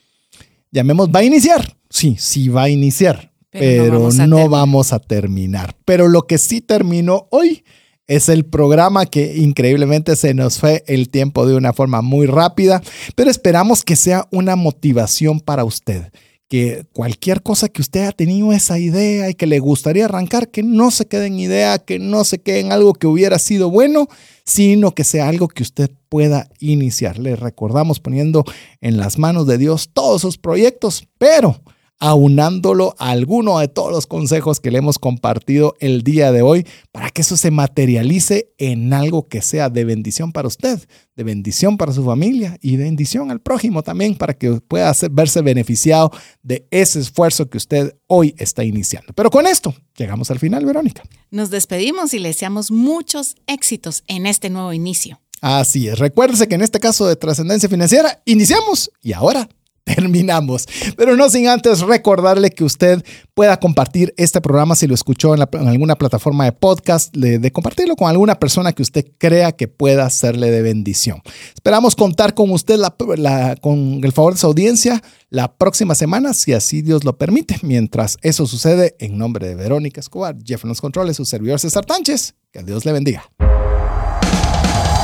llamemos, va a iniciar. Sí, sí va a iniciar pero, no, vamos, a terminar. Pero lo que sí terminó hoy es el programa que increíblemente se nos fue el tiempo de una forma muy rápida, pero esperamos que sea una motivación para usted. Que cualquier cosa que usted ha tenido esa idea y que le gustaría arrancar, que no se quede en idea, que no se quede en algo que hubiera sido bueno, sino que sea algo que usted pueda iniciar. Le recordamos poniendo en las manos de Dios todos sus proyectos, pero aunándolo a alguno de todos los consejos que le hemos compartido el día de hoy para que eso se materialice en algo que sea de bendición para usted, de bendición para su familia y de bendición al prójimo también para que pueda verse beneficiado de ese esfuerzo que usted hoy está iniciando. Pero con esto llegamos al final, Verónica. Nos despedimos y le deseamos muchos éxitos en este nuevo inicio. Así es. Recuérdese que en este caso de trascendencia financiera iniciamos y ahora terminamos. Pero no sin antes recordarle que usted pueda compartir este programa si lo escuchó en, alguna plataforma de podcast, de, compartirlo con alguna persona que usted crea que pueda serle de bendición. Esperamos contar con usted con el favor de su audiencia la próxima semana, si así Dios lo permite. Mientras eso sucede, en nombre de Verónica Escobar, Jeff en los controles, su servidor César Tánchez, que Dios le bendiga.